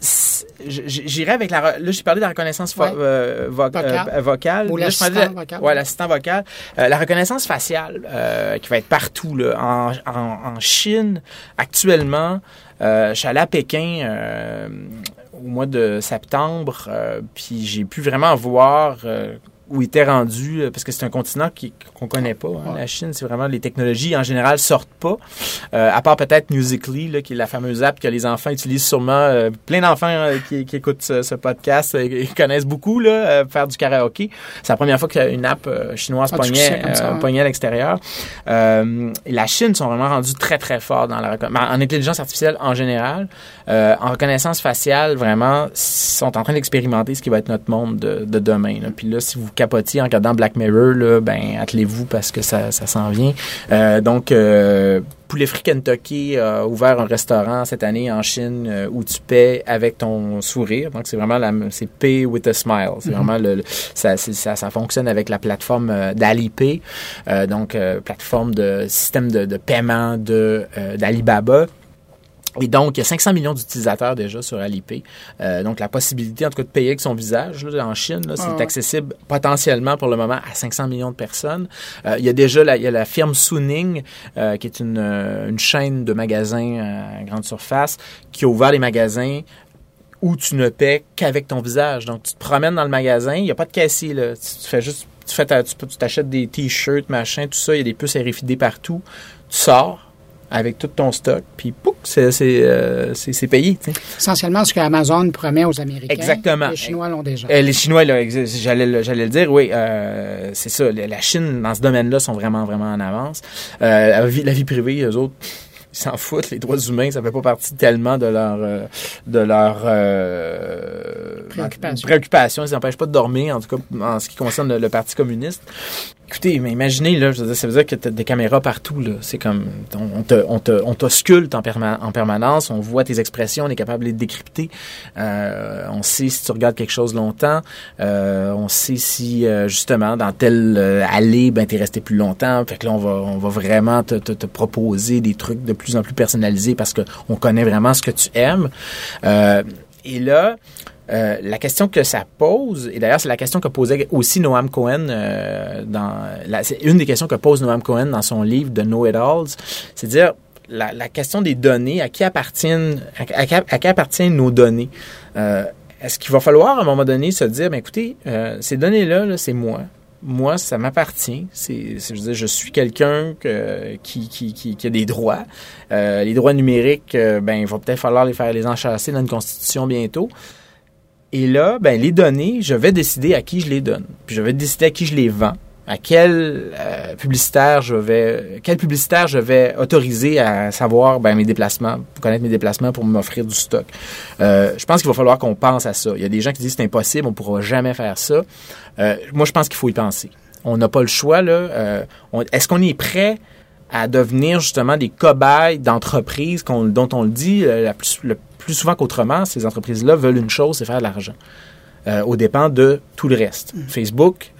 j'irai avec la. Là, j'ai parlé de la reconnaissance euh, euh, vocale. Ou l'assistant vocal. Ouais, l'assistant vocal. Euh, la reconnaissance faciale, qui va être partout. Là. En, en, en Chine, actuellement, je suis allé à Pékin au mois de septembre, puis j'ai pu vraiment voir où il était rendu, euh, parce que c'est un continent qu'on connaît pas. Hein. La Chine, c'est vraiment les technologies en général sortent pas, euh, à part peut-être Musically, là, qui est la fameuse app que les enfants utilisent sûrement. Euh, plein d'enfants qui, qui, écoutent ce, podcast, ils connaissent beaucoup là, faire du karaoké. C'est la première fois qu'une app chinoise ah, pognait, pognait à l'extérieur. la Chine sont vraiment rendus très très forts dans la en intelligence artificielle en général, en reconnaissance faciale vraiment sont en train d'expérimenter ce qui va être notre monde de, de demain. Là. Puis là, si vous capotier en regardant Black Mirror, là, ben attelez-vous parce que ça, ça s'en vient. Euh, donc euh, Poulet Free Kentucky a ouvert un restaurant cette année en Chine euh, où tu paies avec ton sourire. Donc c'est vraiment la c'est pay with a smile. C'est mm-hmm. vraiment le, ça, ça, ça fonctionne avec la plateforme d'Alipay, donc plateforme de système de, de paiement de d'Alibaba et donc, il y a 500 millions d'utilisateurs déjà sur Alipay. Euh, donc, la possibilité, en tout cas, de payer avec son visage là, en Chine, c'est ah accessible potentiellement pour le moment à 500 millions de personnes. Euh, il y a déjà la, il y a la firme Suning, euh, qui est une, une, chaîne de magasins à grande surface, qui a ouvert les magasins où tu ne paies qu'avec ton visage. Donc, tu te promènes dans le magasin, il n'y a pas de caissier. Là. Tu, fais juste, tu fais tu t'achètes des t-shirts, machin, tout ça, il y a des puces RFID partout. Tu sors, avec tout ton stock, puis pouf, c'est euh, payé. Essentiellement, ce que Amazon promet aux Américains. Exactement. Les Chinois l'ont déjà. Euh, les Chinois, j'allais le dire, oui, euh, c'est ça. La Chine, dans ce domaine-là, sont vraiment, vraiment en avance. la, vie, la vie privée, eux autres ils s'en foutent. Les droits humains, ça fait pas partie tellement de leur euh, de leur euh, préoccupation. préoccupation. Ils n'empêchent pas de dormir, en tout cas en ce qui concerne le, Parti communiste. Écoutez, mais imaginez, là, je veux dire, ça veut dire que tu as des caméras partout. Là. C'est comme, on te, on te, on t'ausculte en, en permanence, on voit tes expressions, on est capable de les décrypter. Euh, on sait si tu regardes quelque chose longtemps. Euh, on sait si, euh, justement, dans telle euh, allée, ben, t'es resté plus longtemps. Fait que là, on va, on va vraiment te, te, te proposer des trucs de plus en plus personnalisé parce qu'on connaît vraiment ce que tu aimes. Euh, et là, euh, la question que ça pose, et d'ailleurs c'est la question que posait aussi Noam Cohen euh, dans, c'est une des questions que pose Noam Cohen dans son livre de Know It Alls, c'est dire la, question des données, à qui appartiennent, à, qui appartiennent nos données? Est-ce qu'il va falloir à un moment donné se dire, ben écoutez, ces données-là, -là, c'est moi moi, ça m'appartient. Je, je suis quelqu'un qui, a des droits. Euh, les droits numériques, euh, ben, il va peut-être falloir les faire les enchasser dans une constitution bientôt. Et là, ben, les données, je vais décider à qui je les donne. Puis je vais décider à qui je les vends. À quel euh, publicitaire je vais, quel publicitaire je vais autoriser à savoir ben, mes déplacements, pour connaître mes déplacements pour m'offrir du stock. je pense qu'il va falloir qu'on pense à ça. Il y a des gens qui disent c'est impossible, on pourra jamais faire ça. Euh, moi, je pense qu'il faut y penser. On n'a pas le choix. là. Euh, est-ce qu'on est prêt à devenir justement des cobayes d'entreprises dont on le dit euh, le plus souvent qu'autrement, ces entreprises-là veulent une chose, c'est faire de l'argent. au dépend de tout le reste. Mm. Facebook,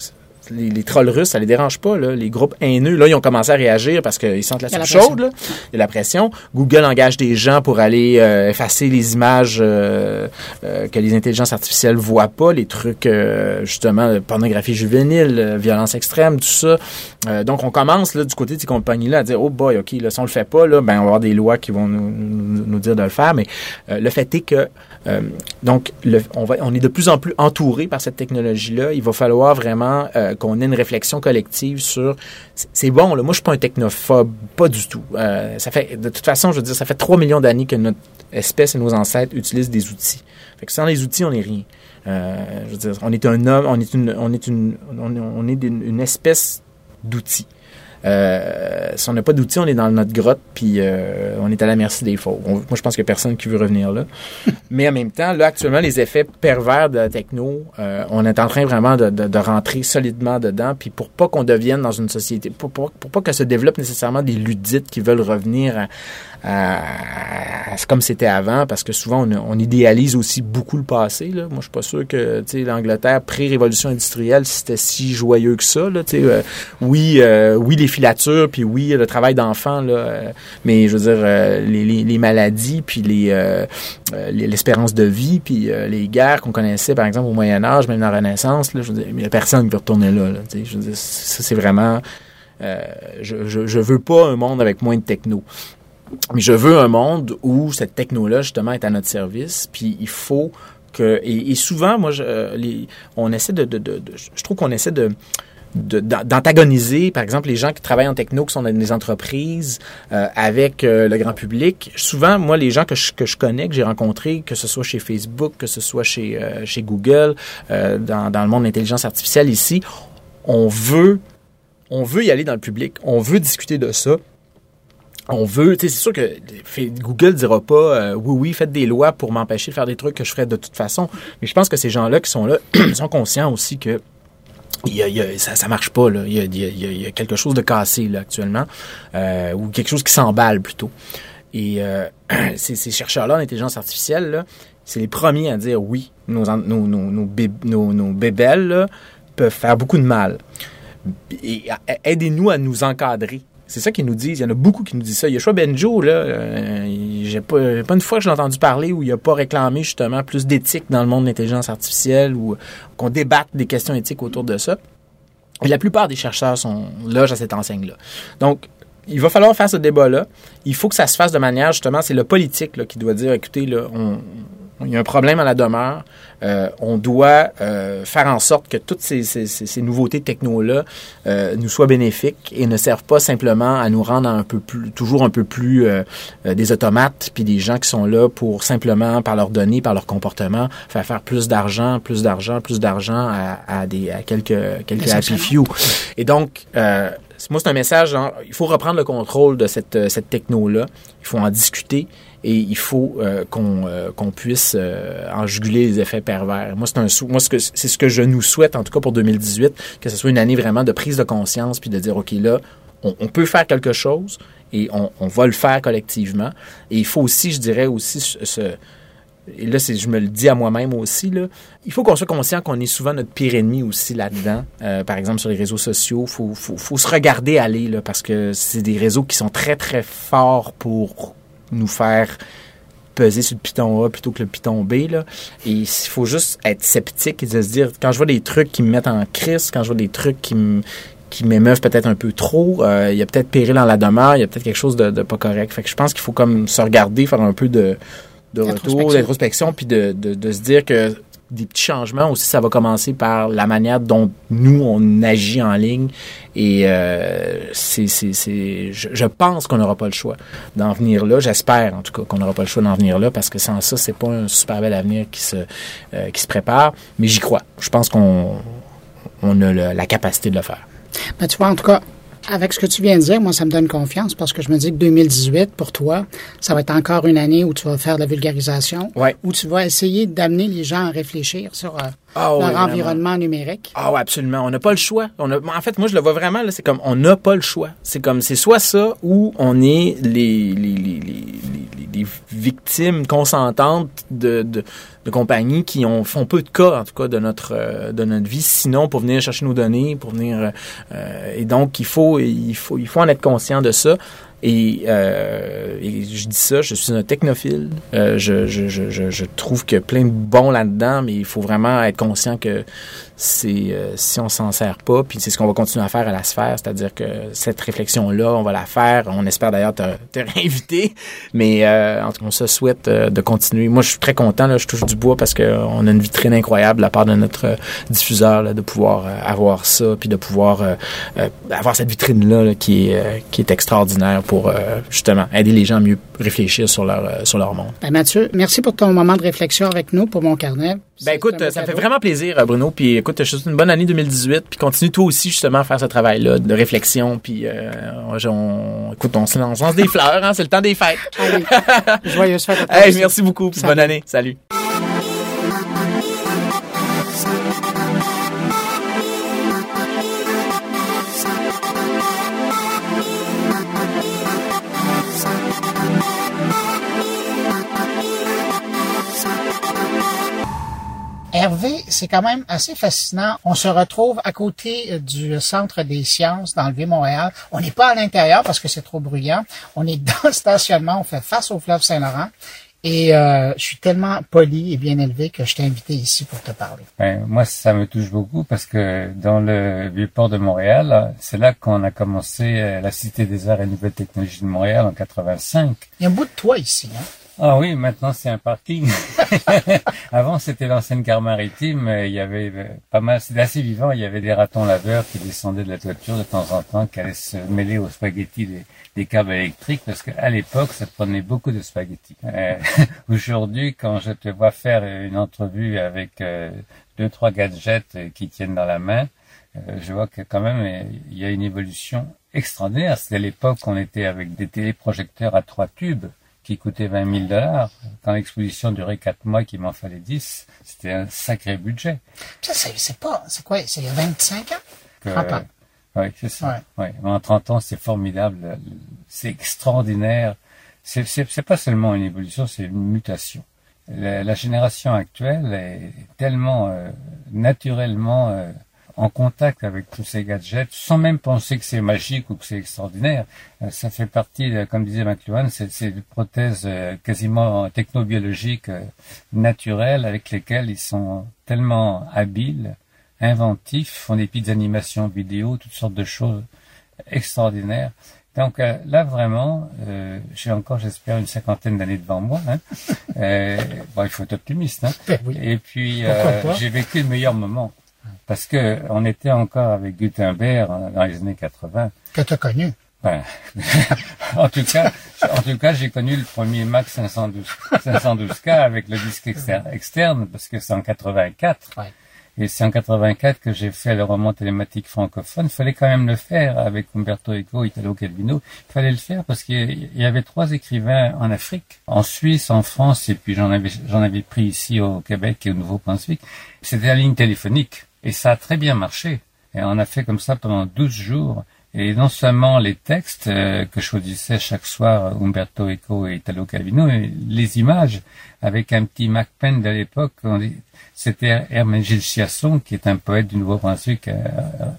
les, trolls russes, ça les dérange pas. Là. Les groupes haineux, là, ils ont commencé à réagir parce qu'ils sentent la soupe chaude. Là. Il y a la pression. Google engage des gens pour aller euh, effacer les images euh, euh, que les intelligences artificielles voient pas, les trucs justement pornographie juvénile, violence extrême, tout ça. donc on commence là du côté de ces compagnies-là à dire oh boy, ok, là, si on le fait pas, là, ben on va avoir des lois qui vont nous, nous, dire de le faire. Mais le fait est que donc le, on va, on est de plus en plus entouré par cette technologie-là. Il va falloir vraiment qu'on ait une réflexion collective sur c'est bon là moi je suis pas un technophobe pas du tout. Euh, ça fait de toute façon je veux dire ça fait 3 millions d'années que notre espèce et nos ancêtres utilisent des outils. Sans les outils on n'est rien. Euh, je veux dire on est un homme on est une on est une on est, une espèce d'outils euh, si on n'a pas d'outils, on est dans notre grotte, puis euh, on est à la merci des faux. moi, je pense qu'il n'y a personne qui veut revenir là. (laughs) Mais en même temps, là, actuellement, les effets pervers de la techno, euh, on est en train vraiment de, de, de, rentrer solidement dedans, puis pour pas qu'on devienne dans une société, pour, pour, pour pas que se développe nécessairement des ludites qui veulent revenir à, à, comme c'était avant, parce que souvent on, idéalise aussi beaucoup le passé. Là. Moi, je suis pas sûr que l'Angleterre pré-révolution industrielle c'était si joyeux que ça. Là, euh, oui, euh, oui les filatures, puis oui le travail d'enfant, euh, mais je veux dire euh, les, maladies, puis les l'espérance de vie, puis les guerres qu'on connaissait par exemple au Moyen Âge, même dans la Renaissance. Là, je veux dire, il a personne qui veut retourner là. là je veux dire, ça c'est vraiment je, je, je veux pas un monde avec moins de techno. Mais je veux un monde où cette technologie justement, est à notre service, puis il faut que... Et, souvent, moi, je, euh, on essaie de, Je trouve qu'on essaie de d'antagoniser, par exemple, les gens qui travaillent en techno, qui sont dans des entreprises, euh, avec euh, le grand public. Souvent, moi, les gens que je, que je connais, que j'ai rencontrés, que ce soit chez Facebook, que ce soit chez, chez Google, dans, dans le monde de l'intelligence artificielle ici, on veut, on veut y aller dans le public, on veut discuter de ça on veut, c'est sûr que Google dira pas euh, oui, oui, faites des lois pour m'empêcher de faire des trucs que je ferais de toute façon. Mais je pense que ces gens-là qui sont là (clears throat) sont conscients aussi que ça, ça marche pas là. Il y a, quelque chose de cassé là actuellement, euh, ou quelque chose qui s'emballe plutôt. Et euh, (clears throat) ces, chercheurs-là en intelligence artificielle, c'est les premiers à dire oui, nos nos nos nos, nos, nos bébelles là, peuvent faire beaucoup de mal. Et aidez-nous à nous encadrer c'est ça qu'ils nous disent. Il y en a beaucoup qui nous disent ça. Yoshua Benjo, là, euh, j'ai pas, pas une fois que j'ai entendu parler où il a pas réclamé justement plus d'éthique dans le monde de l'intelligence artificielle ou qu'on débatte des questions éthiques autour de ça. La plupart des chercheurs sont là à cette enseigne-là. Donc, il va falloir faire ce débat-là. Il faut que ça se fasse de manière, justement, c'est le politique là, qui doit dire, écoutez, là, on, il y a un problème à la demeure. Euh, on doit euh, faire en sorte que toutes ces, ces, ces nouveautés techno-là euh, nous soient bénéfiques et ne servent pas simplement à nous rendre un peu plus, toujours un peu plus euh, euh, des automates, puis des gens qui sont là pour simplement, par leurs données, par leur comportement, faire faire plus d'argent, plus d'argent, plus d'argent à, à, des à quelques quelques happy few. Et donc moi, c'est un message, genre, il faut reprendre le contrôle de cette, cette techno-là. Il faut en discuter et il faut euh, qu'on euh, puisse euh, en juguler les effets pervers. Moi, c'est un moi ce que c'est ce que je nous souhaite en tout cas pour 2018, que ce soit une année vraiment de prise de conscience puis de dire ok là, on, on peut faire quelque chose et on, on, va le faire collectivement. Et il faut aussi, je dirais aussi ce et là, je me le dis à moi-même aussi, là, il faut qu'on soit conscient qu'on est souvent notre pire ennemi aussi là-dedans. par exemple, sur les réseaux sociaux, il faut, faut, faut, se regarder aller, là, parce que c'est des réseaux qui sont très, très forts pour nous faire peser sur le piton A plutôt que le piton B. Là. Et il faut juste être sceptique et de se dire, quand je vois des trucs qui me mettent en crise, quand je vois des trucs qui me qui m'émeuvent peut-être un peu trop, euh, il y a peut-être péril dans la demeure, il y a peut-être quelque chose de, de, pas correct. Fait que je pense qu'il faut comme se regarder, faire un peu de, de retour, d'introspection, puis de, de, de se dire que des petits changements aussi, ça va commencer par la manière dont nous, on agit en ligne. Et euh, c'est, c'est, c'est, je, pense qu'on n'aura pas le choix d'en venir là. J'espère, en tout cas, qu'on n'aura pas le choix d'en venir là, parce que sans ça, c'est pas un super bel avenir qui se, euh, qui se prépare. Mais j'y crois. Je pense qu'on on a la capacité de le faire. Ben, tu vois, en tout cas, avec ce que tu viens de dire, moi, ça me donne confiance parce que je me dis que 2018, pour toi, ça va être encore une année où tu vas faire de la vulgarisation, où tu vas essayer d'amener les gens à réfléchir sur euh, ah leur environnement numérique. Ah oui, absolument. On n'a pas le choix. On a, en fait, moi, je le vois vraiment, c'est comme on n'a pas le choix. C'est comme, c'est soit ça ou on est les, les, les, les, les victimes consentantes de, de, de, compagnies qui ont, font peu de cas, en tout cas, de notre, euh, de notre vie, sinon pour venir chercher nos données, pour venir... Euh, et donc, il faut, il, faut, il faut en être conscient de ça. Et, euh, je dis ça, je suis un technophile. Euh, je, je, je, je, trouve que plein de bons là-dedans, mais il faut vraiment être conscient que c'est euh, si on s'en sert pas, puis c'est ce qu'on va continuer à faire à la sphère, c'est-à-dire que cette réflexion-là, on va la faire. On espère d'ailleurs te, te (laughs) réinviter, mais euh, en tout cas, on se souhaite euh, de continuer. Moi, je suis très content. Là, je touche du bois parce qu'on a une vitrine incroyable de la part de notre diffuseur de pouvoir avoir ça, puis de pouvoir avoir cette vitrine-là qui, est, qui est extraordinaire pour justement aider les gens à mieux réfléchir sur leur, sur leur monde. Ben Mathieu, merci pour ton moment de réflexion avec nous pour mon carnet. Ben écoute, ça me fait vraiment plaisir, Bruno. Puis écoute, je te souhaite une bonne année 2018. Puis continue toi aussi justement à faire ce travail-là de réflexion. Puis euh, on, écoute, on se lance, des fleurs. Hein, c'est le temps des fêtes. Allez, (laughs) joyeuse fête hey, Merci beaucoup. Bonne année. Salut. Hervé, c'est quand même assez fascinant. On se retrouve à côté euh, du Centre des sciences dans le Vieux-Montréal. On n'est pas à l'intérieur parce que c'est trop bruyant. On est (laughs) dans le stationnement, on fait face au fleuve Saint-Laurent. Et euh, je suis tellement poli et bien élevé que je t'ai invité ici pour te parler. Ben, moi, ça me touche beaucoup parce que dans le vieux port de Montréal, c'est là qu'on a commencé euh, la Cité des Arts et Nouvelles Technologies de Montréal en 85. Il y a un bout de toi ici, hein? Ah oui, maintenant c'est un parking. (laughs) Avant c'était l'ancienne gare maritime, il y avait euh, pas mal, c'était assez vivant, il y avait des ratons laveurs qui descendaient de la toiture de temps en temps, qui allaient se mêler aux spaghettis des, câbles électriques, parce qu'à l'époque ça prenait beaucoup de spaghettis. Euh, (laughs) aujourd'hui, quand je te vois faire une entrevue avec euh, deux, trois gadgets qui tiennent dans la main, je vois que quand même il y a une évolution extraordinaire. C'était l'époque où on était avec des téléprojecteurs à trois tubes qui coûtait 20 000 dollars. Quand l'exposition durait 4 mois, qu'il m'en fallait 10, c'était un sacré budget. Ça, c'est pas, c'est quoi, c'est il y a 25 ans? oui, c'est ça. Ouais. En 30 ans, c'est formidable. C'est extraordinaire. C'est, c'est, pas seulement une évolution, c'est une mutation. La, génération actuelle est tellement euh, naturellement euh, en contact avec tous ces gadgets sans même penser que c'est magique ou que c'est extraordinaire. Euh, ça fait partie, comme disait McLuhan, c'est des prothèses euh, quasiment technobiologiques euh, naturelles avec lesquelles ils sont tellement habiles, inventifs, font des petites animations vidéo, toutes sortes de choses extraordinaires. Donc là vraiment, j'ai encore, j'espère, une cinquantaine d'années devant moi. Hein. bon, il faut être optimiste. Hein. Ben Et puis j'ai vécu le meilleur moment parce que on était encore avec Gutenberg dans les années 80. Que tu as connu. Ben, (laughs) en tout cas, en tout cas, j'ai connu le premier Mac 512, 512K avec le disque externe, parce que c'est en 84. Et c'est en 84 que j'ai fait le roman télématique francophone. Il fallait quand même le faire avec Umberto Eco, Italo Calvino. Il fallait le faire parce qu'il y avait trois écrivains en Afrique, en Suisse, en France, et puis j'en avais, j'en avais pris ici au Québec et au Nouveau-Brunswick. C'était la ligne téléphonique. Et ça a très bien marché. Et on a fait comme ça pendant 12 jours. Et non seulement les textes euh, que choisissait chaque soir Umberto Eco et Italo Calvino, mais les images avec un petit Mac Pen de l'époque. C'était Hermengil Chiasson, qui est un poète du Nouveau-Brunswick euh,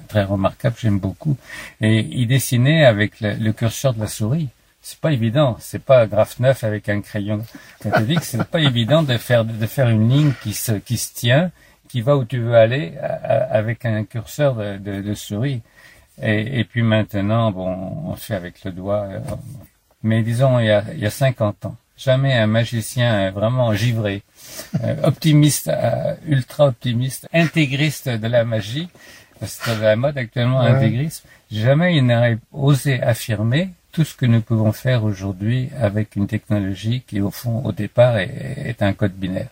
très remarquable, j'aime beaucoup. Et il dessinait avec le, curseur de la souris. C'est pas évident, c'est pas graphe neuf avec un crayon catholique, c'est pas évident de faire de faire une ligne qui se qui se tient qui va où tu veux aller avec un curseur de, souris. Et, puis maintenant, bon, on fait avec le doigt. Euh, mais disons, il y a, il y a 50 ans, jamais un magicien vraiment givré, euh, (laughs) optimiste, euh, ultra optimiste, intégriste de la magie, c'est la mode actuellement, intégrisme, jamais il n'aurait osé affirmer tout ce que nous pouvons faire aujourd'hui avec une technologie qui, au fond, au départ, est un code binaire.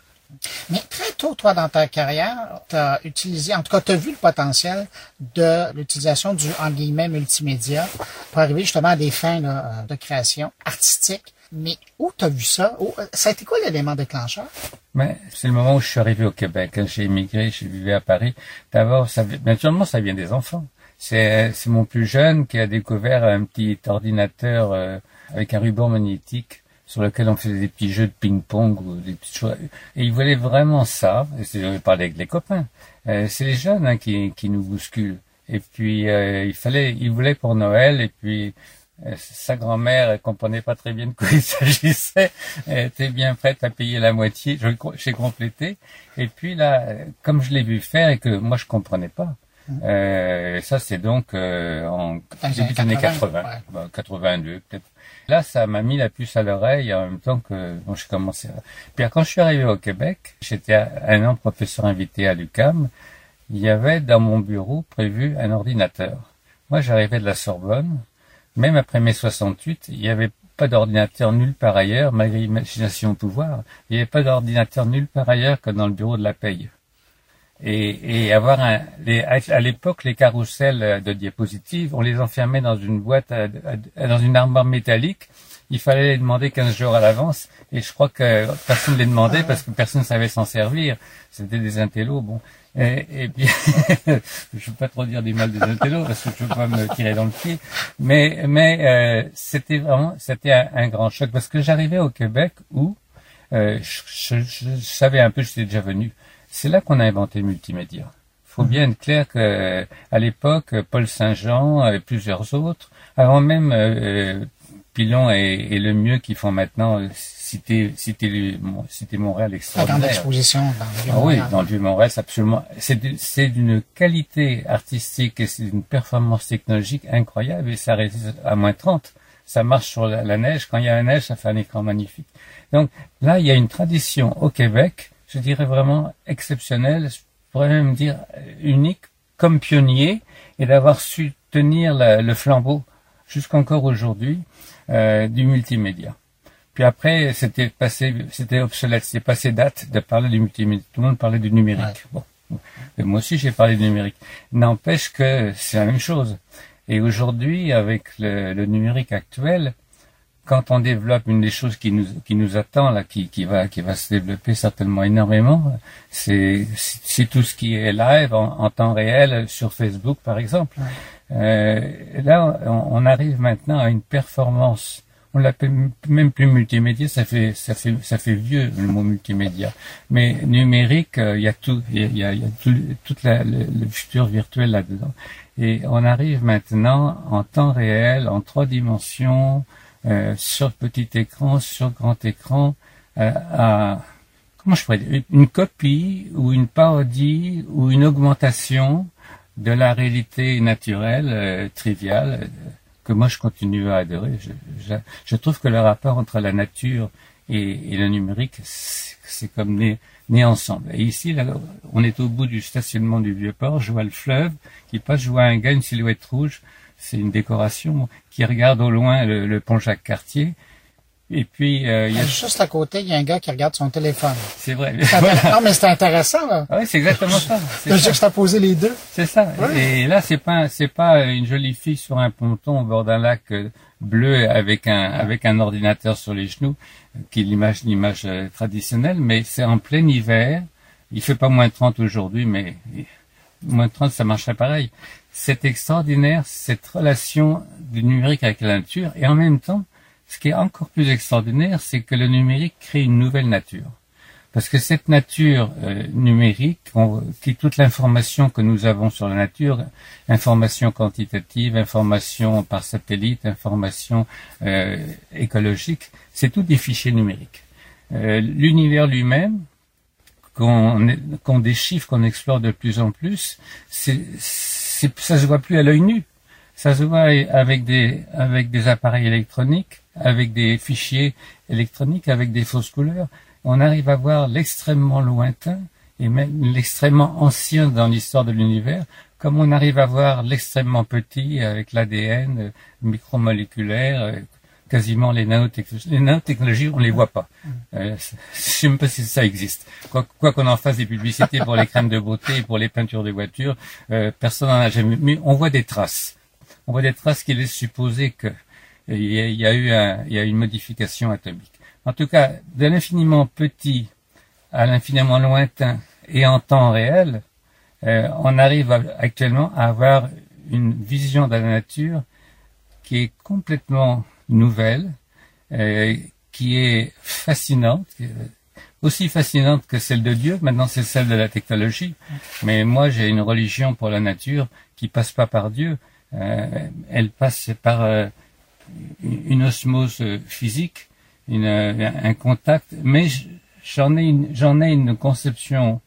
Mais très tôt, toi, dans ta carrière, tu as utilisé, en tout cas, tu as vu le potentiel de l'utilisation du, en guillemets, multimédia pour arriver justement à des fins de création artistique. Mais où tu as vu ça? ça a été quoi l'élément déclencheur? Mais c'est le moment où je suis arrivé au Québec. Quand j'ai immigré, j'ai vécu à Paris. D'abord, ça, naturellement, ça vient des enfants. C'est, c'est mon plus jeune qui a découvert un petit ordinateur euh, avec un ruban magnétique sur lequel on faisait des petits jeux de ping-pong ou des petites choses. Et ils voulaient vraiment ça. Et parlé avec les copains. Euh, c'est les jeunes hein, qui, qui nous bousculent. Et puis euh, il fallait, il voulait pour Noël. Et puis euh, sa grand-mère comprenait pas très bien de quoi il (laughs) s'agissait. Elle était bien prête à payer la moitié. J'ai complété. Et puis là, comme je l'ai vu faire et que moi je comprenais pas, Euh, et ça, c'est donc euh, en début des années 80, 82 peut-être. Là, ça m'a mis la puce à l'oreille en même temps que je commençais. Puis quand je suis arrivé au Québec, j'étais un an professeur invité à l'UCAM. Il y avait dans mon bureau prévu un ordinateur. Moi, j'arrivais de la Sorbonne. Même après mai 68, il n'y avait pas d'ordinateur nulle part ailleurs, malgré l'imagination au pouvoir. Il n'y avait pas d'ordinateur nulle part ailleurs que dans le bureau de la paye et, et avoir un, les, à l'époque les carousels de diapositives, on les enfermait dans une boîte, dans une armoire métallique. Il fallait les demander 15 jours à l'avance et je crois que personne ne les demandait parce que personne ne savait s'en servir. C'était des intellos, bon. Et, et puis, (laughs) je ne veux pas trop dire du mal des intellos parce que je veux pas me tirer dans le pied, mais mais euh, c'était vraiment c'était un, grand choc parce que j'arrivais au Québec où euh, je, je, je, savais un peu, j'étais déjà venu. C'est là qu'on a inventé le multimédia. Il faut bien être clair que à l'époque, Paul Saint-Jean et plusieurs autres, avant même euh, Pilon et, et, Le Mieux qui font maintenant citer citer citer Montréal extraordinaire. Dans l'exposition dans le Vieux ah oui, dans le Vieux Montréal, c'est absolument c'est d'une qualité artistique et c'est d'une performance technologique incroyable et ça résiste à moins 30. Ça marche sur la, la neige. Quand il y a la neige, ça fait un écran magnifique. Donc là, il y a une tradition au Québec je dirais vraiment exceptionnel, je pourrais même dire unique, comme pionnier, et d'avoir su tenir le flambeau jusqu'encore aujourd'hui euh, du multimédia. Puis après, c'était passé, c'était obsolète, c'était passé date de parler du multimédia. Tout le monde parlait du numérique. Bon, moi aussi j'ai parlé du numérique. N'empêche que c'est la même chose. Et aujourd'hui, avec le numérique actuel, quand on développe une des choses qui nous qui nous attend là, qui, qui va qui va se développer certainement énormément, c'est c'est tout ce qui est live en, temps réel sur Facebook par exemple. Euh, là, on, arrive maintenant à une performance. On l'appelle même plus multimédia, ça fait ça fait ça fait vieux le mot multimédia. Mais numérique, euh, il y a tout, il y a, y a tout, toute la, le, le futur virtuel là-dedans. Et on arrive maintenant en temps réel, en trois dimensions, euh, sur petit écran, sur grand écran, euh, à comment je pourrais dire, une copie ou une parodie ou une augmentation de la réalité naturelle, euh, triviale, que moi je continue à adorer. Je, trouve que le rapport entre la nature et, et le numérique, c'est comme né, né ensemble. Et ici, là, on est au bout du stationnement du Vieux-Port, je vois le fleuve qui passe, je vois un gars, une silhouette rouge, c'est une décoration qui regarde au loin le, pont Jacques Cartier. Et puis, euh, il y a... juste à côté, il y a un gars qui regarde son téléphone. C'est vrai. (laughs) Non, mais c'est intéressant. Là. Ah oui, c'est exactement ça. (laughs) De poser les deux. C'est ça. Et là, c'est pas, c'est pas une jolie fille sur un ponton au bord d'un lac euh, bleu avec un, avec un ordinateur sur les genoux, qui l'image, l'image euh, traditionnelle, mais c'est en plein hiver. Il fait pas moins 30 aujourd'hui, mais moins 30, ça marcherait pareil c'est extraordinaire, cette relation du numérique avec la nature, et en même temps, ce qui est encore plus extraordinaire, c'est que le numérique crée une nouvelle nature. Parce que cette nature euh, numérique, qui toute l'information que nous avons sur la nature, information quantitative, information par satellite, information euh, écologique, c'est tout des fichiers numériques. Euh, l'univers lui-même, qu'on déchiffre, qu'on explore de plus en plus, c'est ça se voit plus à l'œil nu. Ça se voit avec des, avec des appareils électroniques, avec des fichiers électroniques, avec des fausses couleurs. On arrive à voir l'extrêmement lointain et même l'extrêmement ancien dans l'histoire de l'univers, comme on arrive à voir l'extrêmement petit avec l'ADN euh, micromoléculaire, euh, quasiment les nanotechnologies. Les nanotechnologies, on les voit pas. Euh, je sais pas si ça existe. Quoi qu'on en fasse des publicités pour les crèmes de beauté, pour les peintures de voitures, euh, personne n'en a jamais. Mais on voit des traces. On voit des traces qui laissent supposer que il y, a, eu une modification atomique. En tout cas, de l'infiniment petit à l'infiniment lointain et en temps réel, euh, on arrive actuellement à avoir une vision de la nature qui est complètement nouvelle, euh, qui est fascinante, aussi fascinante que celle de Dieu. Maintenant, c'est celle de la technologie. Mais moi, j'ai une religion pour la nature qui passe pas par Dieu. Euh, elle passe par euh, une osmose physique, une, un contact. Mais j'en ai, j'en ai une conception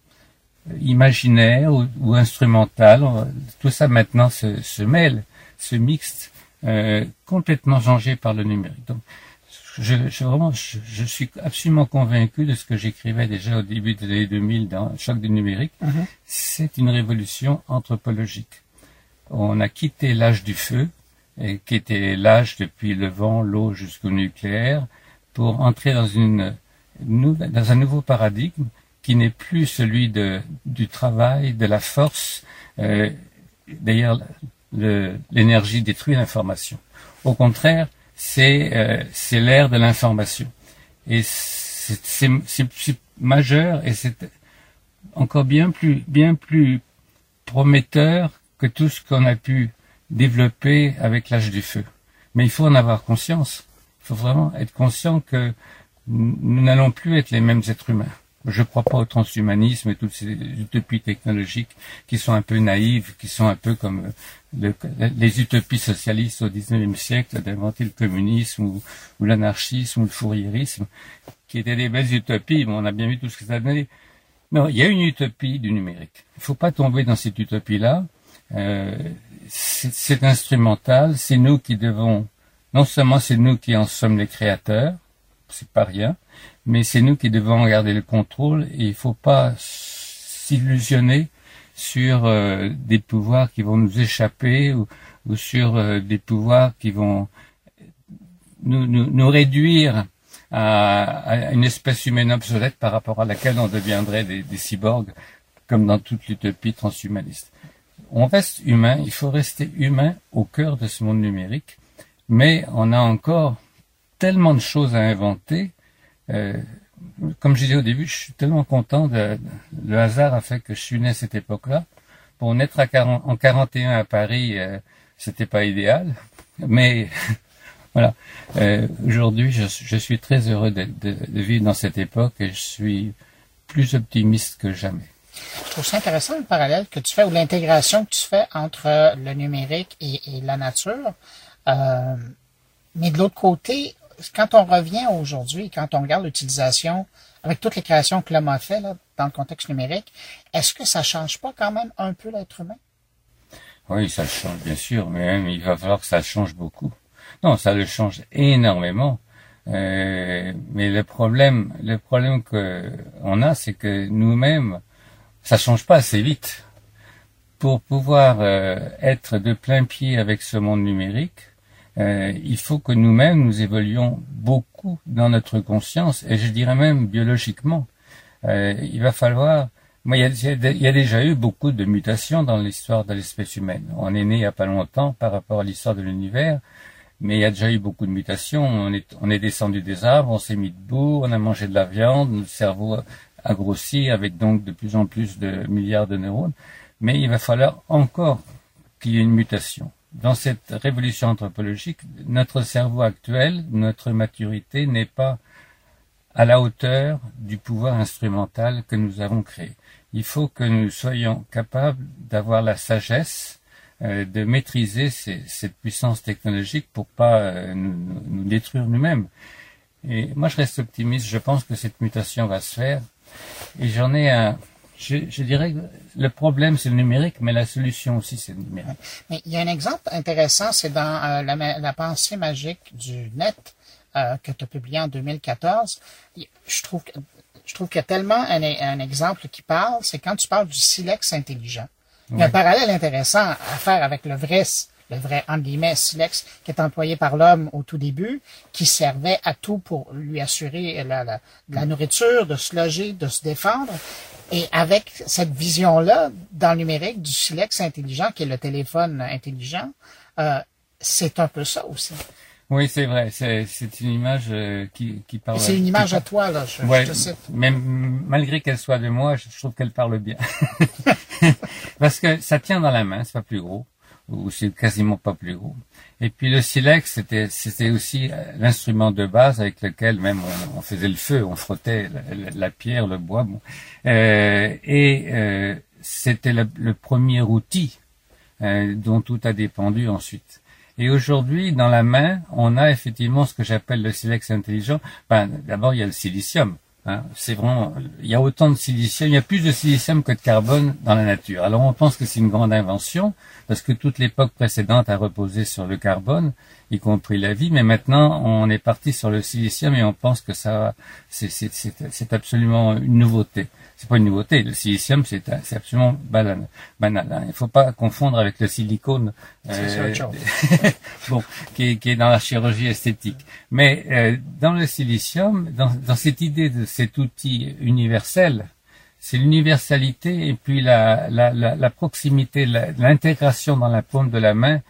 imaginaire ou, instrumental. Tout ça maintenant se mêle, se mixte, euh, complètement changé par le numérique. Donc, je, je, vraiment, je, suis absolument convaincu de ce que j'écrivais déjà au début des années 2000 dans Choc du numérique. Mhm. C'est une révolution anthropologique. On a quitté l'âge du feu, et qui était l'âge depuis le vent, l'eau jusqu'au nucléaire, pour entrer dans une dans un nouveau paradigme qui n'est plus celui de, du travail, de la force. Euh, D'ailleurs, l'énergie détruit l'information. Au contraire, c'est euh, l'ère de l'information. Et c'est majeur et c'est encore bien plus bien plus prometteur que tout ce qu'on a pu développer avec l'âge du feu. Mais il faut en avoir conscience. Il faut vraiment être conscient que nous n'allons plus être les mêmes êtres humains. Je ne crois pas au transhumanisme et toutes ces utopies technologiques qui sont un peu naïves, qui sont un peu comme les utopies socialistes au XIXe siècle d'inventer le communisme ou, l'anarchisme ou le fourriérisme, qui étaient des belles utopies, mais on a bien vu tout ce que ça donnait. Non, il y a une utopie du numérique. Il ne faut pas tomber dans cette utopie-là. Euh, c'est instrumental, c'est nous qui devons, non seulement c'est nous qui en sommes les créateurs, c'est pas rien, mais c'est nous qui devons garder le contrôle et il faut pas s'illusionner sur euh, des pouvoirs qui vont nous échapper ou, sur euh, des pouvoirs qui vont nous, nous, réduire à, une espèce humaine obsolète par rapport à laquelle on deviendrait des, cyborgs, comme dans toute l'utopie transhumaniste. On reste humain, il faut rester humain au cœur de ce monde numérique, mais on a encore tellement de choses à inventer. Euh, comme je disais au début, je suis tellement content. De, le hasard a fait que je suis né à cette époque-là. Pour naître à 40, en 41 à Paris, euh, c'était pas idéal, mais (laughs) voilà. Euh, Aujourd'hui, je, suis très heureux de, vivre dans cette époque et je suis plus optimiste que jamais. Je trouve ça intéressant le parallèle que tu fais ou l'intégration que tu fais entre le numérique et, et la nature. Euh, mais de l'autre côté, quand on revient aujourd'hui, quand on regarde l'utilisation, avec toutes les créations que l'homme a fait là, dans le contexte numérique, est-ce que ça change pas quand même un peu l'être humain? Oui, ça change, bien sûr, mais il va falloir que ça change beaucoup. Non, ça le change énormément. Euh, mais le problème, le problème que on a, c'est que nous-mêmes, ça change pas assez vite. Pour pouvoir euh, être de plein pied avec ce monde numérique, euh, il faut que nous-mêmes nous évoluions beaucoup dans notre conscience et je dirais même biologiquement. Euh, il va falloir. Moi, il y, a, déjà eu beaucoup de mutations dans l'histoire de l'espèce humaine. On est né il n'y a pas longtemps par rapport à l'histoire de l'univers, mais il y a déjà eu beaucoup de mutations. On est, on est descendu des arbres, on s'est mis debout, on a mangé de la viande, notre cerveau a grossi avec donc de plus en plus de milliards de neurones. Mais il va falloir encore qu'il y ait une mutation dans cette révolution anthropologique, notre cerveau actuel, notre maturité n'est pas à la hauteur du pouvoir instrumental que nous avons créé. Il faut que nous soyons capables d'avoir la sagesse euh, de maîtriser cette puissance technologique pour pas euh, nous, détruire nous-mêmes. Et moi, je reste optimiste. Je pense que cette mutation va se faire. Et j'en ai un, je, dirais que le problème, c'est le numérique, mais la solution aussi, c'est le numérique. Mais il y a un exemple intéressant, c'est dans euh, la, pensée magique du net euh, que tu as publié en 2014. Je trouve, je trouve qu'il y a tellement un, exemple qui parle, c'est quand tu parles du silex intelligent. Il y a un parallèle intéressant à faire avec le vrai le vrai, entre guillemets, silex qui est employé par l'homme au tout début, qui servait à tout pour lui assurer la, la nourriture, de se loger, de se défendre. Et avec cette vision-là, dans le numérique, du silex intelligent, qui est le téléphone intelligent, euh, c'est un peu ça aussi. Oui, c'est vrai. C'est, une image euh, qui, qui parle. C'est une image à toi, là. Je, ouais, Même malgré qu'elle soit de moi, je, trouve qu'elle parle bien. (laughs) Parce que ça tient dans la main, c'est pas plus gros, ou c'est quasiment pas plus gros. Et puis le silex, c'était c'était aussi l'instrument de base avec lequel même on, faisait le feu, on frottait la, pierre, le bois. Bon. Euh, et euh, c'était le, premier outil euh, dont tout a dépendu ensuite. Et aujourd'hui, dans la main, on a effectivement ce que j'appelle le silex intelligent. Ben, D'abord, il y a le silicium. Hein, c'est vraiment, il y a autant de silicium, il y a plus de silicium que de carbone dans la nature. Alors on pense que c'est une grande invention parce que toute l'époque précédente a reposé sur le carbone, y compris la vie, mais maintenant on est parti sur le silicium et on pense que ça, c'est absolument une nouveauté c'est pas une nouveauté. Le silicium, c'est absolument banal. banal hein. Il ne faut pas confondre avec le silicone, euh, (laughs) bon, qui, qui, est dans la chirurgie esthétique. Mais euh, dans le silicium, dans, dans, cette idée de cet outil universel, c'est l'universalité et puis la, la, la, la proximité, l'intégration dans la paume de la main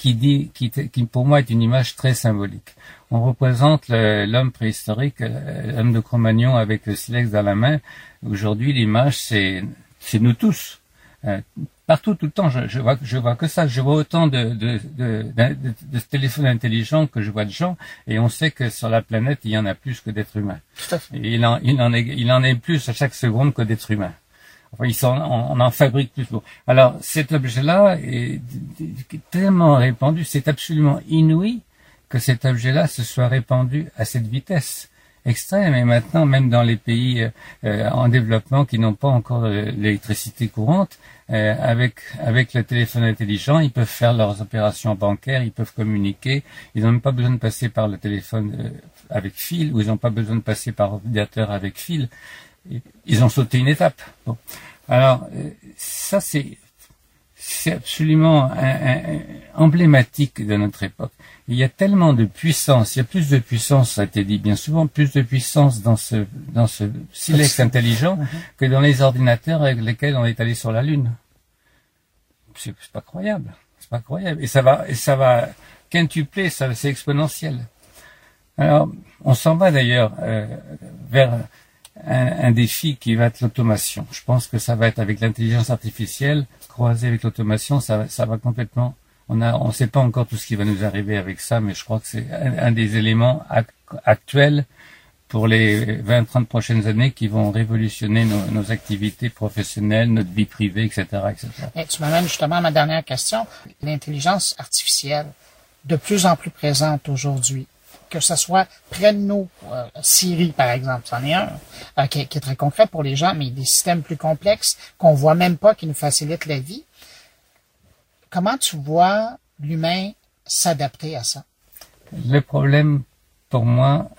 qui dit, qui, qui pour moi est une image très symbolique. On représente l'homme préhistorique, euh, l'homme de Cro-Magnon avec le silex dans la main. Aujourd'hui, l'image, c'est c'est nous tous. Euh, partout, tout le temps, je, je, vois, je vois que ça. Je vois autant de, de, de, de, téléphones intelligents que je vois de gens, et on sait que sur la planète, il y en a plus que d'êtres humains. Et il en, il en est, il en est plus à chaque seconde que d'êtres humains. Enfin, ils sont, on, en fabrique plus. Alors, cet objet-là est tellement répandu, c'est absolument inouï que cet objet-là se soit répandu à cette vitesse extrême. Et maintenant, même dans les pays euh, en développement qui n'ont pas encore l'électricité courante, euh, avec avec le téléphone intelligent, ils peuvent faire leurs opérations bancaires, ils peuvent communiquer. Ils n'ont même pas besoin de passer par le téléphone euh, avec fil, ou ils n'ont pas besoin de passer par ordinateur avec fil. Ils ont sauté une étape. Bon. Alors ça, c'est c'est absolument emblématique de notre époque. Il y a tellement de puissance, il y a plus de puissance, ça a été dit bien souvent, plus de puissance dans ce, dans ce silex intelligent mhm. que dans les ordinateurs avec lesquels on est allé sur la Lune. C'est pas croyable. C'est pas croyable. Et ça va, et ça va quintupler, ça, c'est exponentiel. Alors, on s'en va d'ailleurs euh, vers un, un, défi qui va être l'automation. Je pense que ça va être avec l'intelligence artificielle croisée avec l'automation, ça, va complètement on ne sait pas encore tout ce qui va nous arriver avec ça, mais je crois que c'est un, des éléments actuels pour les 20-30 prochaines années qui vont révolutionner nos, activités professionnelles, notre vie privée, etc. etc. Et tu m'amènes justement à ma dernière question. L'intelligence artificielle, de plus en plus présente aujourd'hui, que ce soit nous, euh, Siri par exemple, c'en est un, euh, qui, est très concret pour les gens, mais des systèmes plus complexes qu'on voit même pas, qui nous facilitent la vie. Comment tu vois l'humain s'adapter à ça? Le problème, pour moi,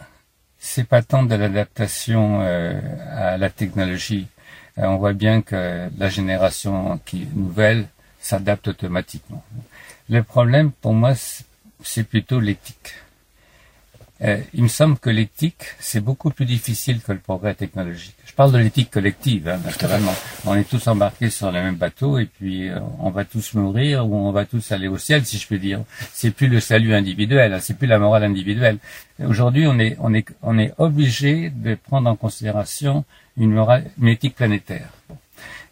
c'est pas tant de l'adaptation euh, à la technologie. Euh, on voit bien que la génération qui nouvelle s'adapte automatiquement. Le problème, pour moi, c'est plutôt l'éthique. Euh, il me semble que l'éthique, c'est beaucoup plus difficile que le progrès technologique. Je parle de l'éthique collective, hein, naturellement. On est tous embarqués sur le même bateau et puis euh, on va tous mourir ou on va tous aller au ciel, si je peux dire. C'est plus le salut individuel, hein, c'est plus la morale individuelle. Aujourd'hui, on est, on est, on est obligé de prendre en considération une morale, une éthique planétaire.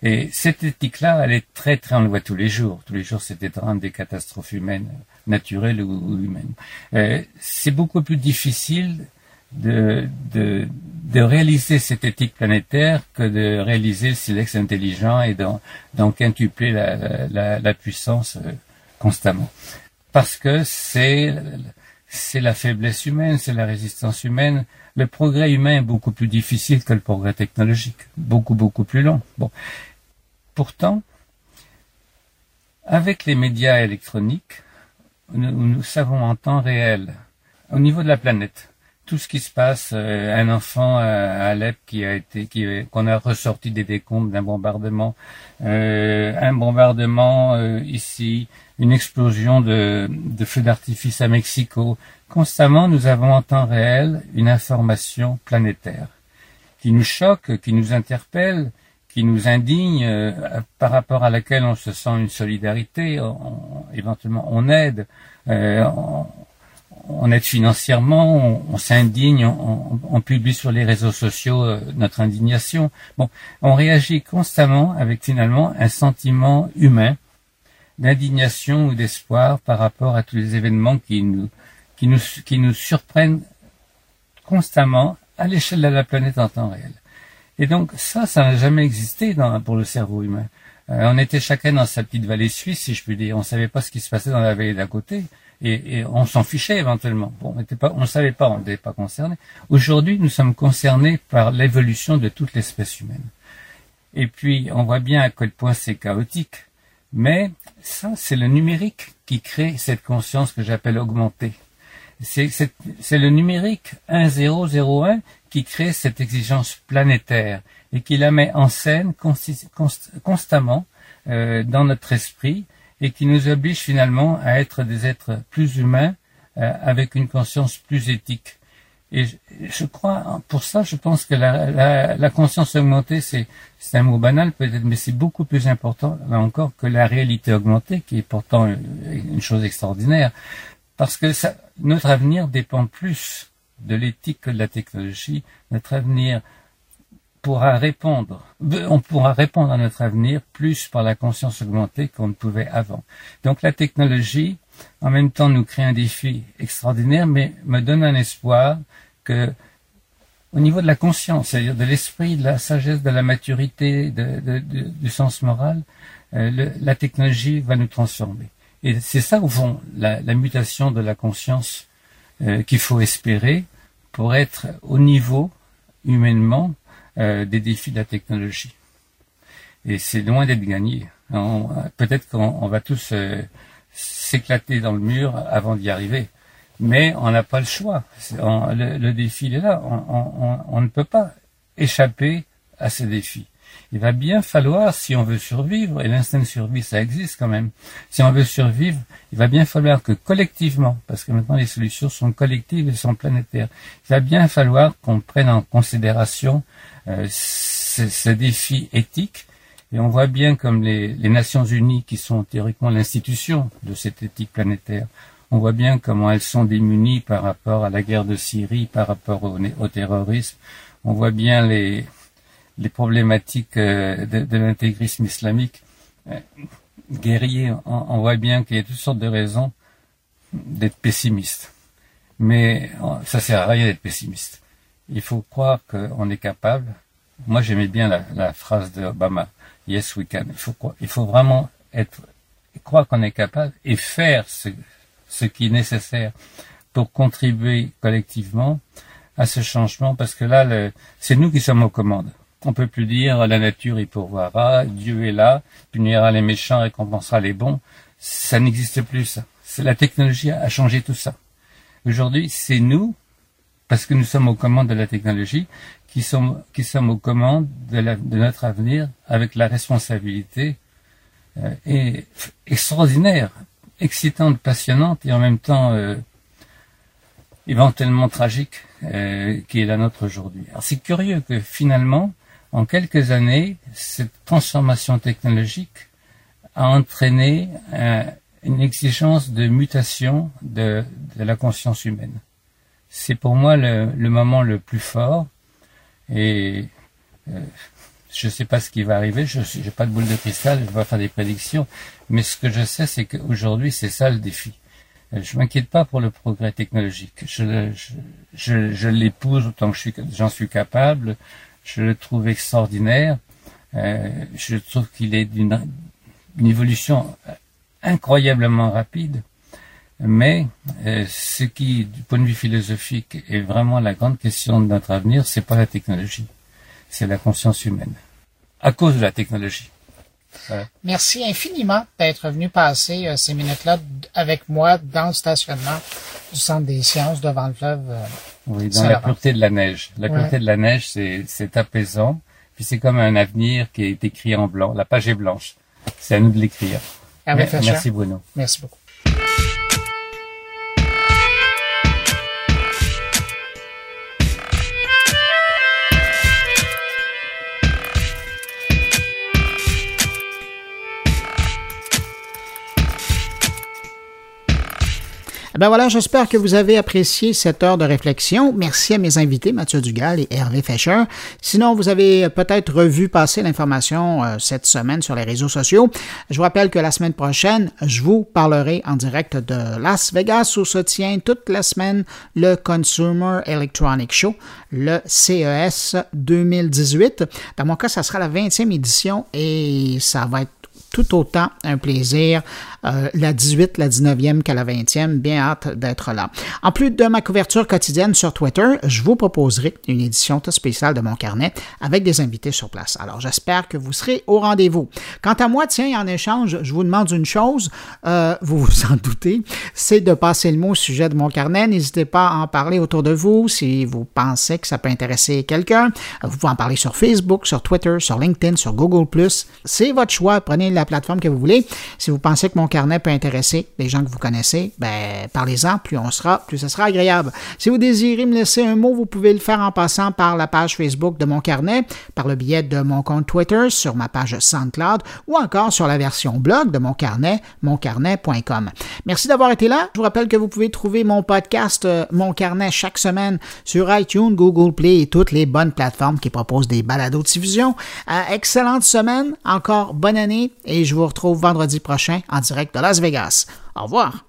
Et cette éthique-là, elle est très, très, on le voit tous les jours. Tous les jours, c'est étrange des catastrophes humaines naturelle ou, humaine. Euh, c'est beaucoup plus difficile de, de, réaliser cette éthique planétaire que de réaliser le silex intelligent et d'en quintupler la, la, la, puissance euh, constamment. Parce que c'est c'est la faiblesse humaine, c'est la résistance humaine. Le progrès humain est beaucoup plus difficile que le progrès technologique, beaucoup beaucoup plus long. Bon, pourtant, avec les médias électroniques, nous, savons en temps réel, au niveau de la planète, tout ce qui se passe, euh, un enfant à Alep qui a été, qui, qu'on a ressorti des décombres d'un bombardement, euh, un bombardement euh, ici, une explosion de, de feux d'artifice à Mexico. Constamment, nous avons en temps réel une information planétaire qui nous choque, qui nous interpelle, qui nous indigne, euh, par rapport à laquelle on se sent une solidarité, éventuellement on aide, euh, on, aide financièrement, on, s'indigne, on, publie sur les réseaux sociaux euh, notre indignation. Bon, on réagit constamment avec finalement un sentiment humain d'indignation ou d'espoir par rapport à tous les événements qui nous, qui nous, qui nous surprennent constamment à l'échelle de la planète en temps réel. Et donc ça, ça n'a jamais existé pour le cerveau humain. Euh, on était chacun dans sa petite vallée suisse, si je puis dire. On savait pas ce qui se passait dans la vallée d'à côté. Et, on s'en fichait éventuellement. Bon, on ne savait pas, on n'était pas concerné. Aujourd'hui, nous sommes concernés par l'évolution de toute l'espèce humaine. Et puis, on voit bien à quel point c'est chaotique. Mais ça, c'est le numérique qui crée cette conscience que j'appelle augmentée. C'est le numérique 1001 qui crée cette exigence planétaire et qui la met en scène constamment euh, dans notre esprit et qui nous oblige finalement à être des êtres plus humains euh, avec une conscience plus éthique. Et je, crois, pour ça, je pense que la, conscience augmentée, c'est un mot banal peut-être, mais c'est beaucoup plus important, là encore, que la réalité augmentée, qui est pourtant une chose extraordinaire. Parce que notre avenir dépend plus de l'éthique que de la technologie. Notre avenir pourra répondre, on pourra répondre à notre avenir plus par la conscience augmentée qu'on ne pouvait avant. Donc la technologie, en même temps, nous crée un défi extraordinaire, mais me donne un espoir que, au niveau de la conscience, c'est-à-dire de l'esprit, de la sagesse, de la maturité, du sens moral, euh, la technologie va nous transformer. Et c'est ça, au fond, la, mutation de la conscience euh, qu'il faut espérer pour être au niveau, humainement, euh, des défis de la technologie. Et c'est loin d'être gagné. Peut-être qu'on va tous euh, s'éclater dans le mur avant d'y arriver. Mais on n'a pas le choix. le, défi est là. On, ne peut pas échapper à ces défis. Il va bien falloir, si on veut survivre, et l'instinct de survie, ça existe quand même, si on veut survivre, il va bien falloir que collectivement, parce que maintenant les solutions sont collectives et sont planétaires, il va bien falloir qu'on prenne en considération euh, ces, défis éthiques. Et on voit bien comme les, Nations Unies, qui sont théoriquement l'institution de cette éthique planétaire, on voit bien comment elles sont démunies par rapport à la guerre de Syrie, par rapport au, terrorisme. On voit bien les, les problématiques euh, de, l'intégrisme islamique. Euh, guerrier, on, voit bien qu'il y a toutes sortes de raisons d'être pessimiste. Mais ça sert à rien d'être pessimiste il faut croire qu'on est capable. Moi, j'aimais bien la, phrase d'Obama, Yes, we can. Il faut, vraiment être, croire qu'on est capable et faire ce qui est nécessaire pour contribuer collectivement à ce changement, parce que là, c'est nous qui sommes aux commandes. On peut plus dire la nature y pourvoira, Dieu est là, punira les méchants, récompensera les bons. Ça n'existe plus, ça. La technologie a changé tout ça. Aujourd'hui, c'est nous parce que nous sommes aux commandes de la technologie, qui sommes, qui sommes aux commandes de, notre avenir avec la responsabilité euh, et extraordinaire, excitante, passionnante et en même temps euh, éventuellement tragique euh, qui est la nôtre aujourd'hui. Alors c'est curieux que finalement, en quelques années, cette transformation technologique a entraîné une exigence de mutation de la conscience humaine c'est pour moi le, moment le plus fort. Et euh, je ne sais pas ce qui va arriver. Je n'ai pas de boule de cristal. Je vais pas faire des prédictions. Mais ce que je sais, c'est qu'aujourd'hui, c'est ça le défi. Euh, je m'inquiète pas pour le progrès technologique. Je l'épouse autant que j'en suis, capable. Je le trouve extraordinaire. Euh, je trouve qu'il est d'une évolution incroyablement rapide. Mais euh, ce qui, du point de vue philosophique, est vraiment la grande question de notre avenir, c'est pas la technologie, c'est la conscience humaine, à cause de la technologie. Merci infiniment d'être venu passer euh, ces minutes-là avec moi dans le stationnement du Centre des sciences devant le fleuve. Euh, oui, dans la pureté de la neige. La pureté de la neige, c'est apaisant. Puis c'est comme un avenir qui est écrit en blanc. La page est blanche. C'est à nous de l'écrire. Merci Bruno. Merci beaucoup. Ben voilà, j'espère que vous avez apprécié cette heure de réflexion. Merci à mes invités, Mathieu Dugal et Hervé Fischer. Sinon, vous avez peut-être revu passer l'information euh, cette semaine sur les réseaux sociaux. Je vous rappelle que la semaine prochaine, je vous parlerai en direct de Las Vegas où se tient toute la semaine le Consumer Electronic Show, le CES 2018. Dans mon cas, ça sera la 20e édition et ça va être tout autant un plaisir. Euh, la 18, la 19e qu'à la 20e, bien hâte d'être là. En plus de ma couverture quotidienne sur Twitter, je vous proposerai une édition tout spéciale de mon carnet avec des invités sur place. Alors j'espère que vous serez au rendez-vous. Quant à moi, tiens, en échange, je vous demande une chose, euh, vous vous en doutez, c'est de passer le mot au sujet de mon carnet. N'hésitez pas à en parler autour de vous si vous pensez que ça peut intéresser quelqu'un. Vous pouvez en parler sur Facebook, sur Twitter, sur LinkedIn, sur Google+. C'est votre choix. Prenez la plateforme que vous voulez. Si vous pensez que mon carnet peut intéresser les gens que vous connaissez, ben, parlez-en. Plus on sera, plus ce sera agréable. Si vous désirez me laisser un mot, vous pouvez le faire en passant par la page Facebook de mon carnet, par le biais de mon compte Twitter, sur ma page SoundCloud ou encore sur la version blog de mon carnet, moncarnet.com. Merci d'avoir été là. Je vous rappelle que vous pouvez trouver mon podcast, euh, Mon carnet, chaque semaine sur iTunes, Google Play et toutes les bonnes plateformes qui proposent des balados de diffusion. Euh, excellente semaine, encore bonne année et je vous retrouve vendredi prochain en direct de Las Vegas. Au revoir.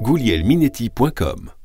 goulielminetti.com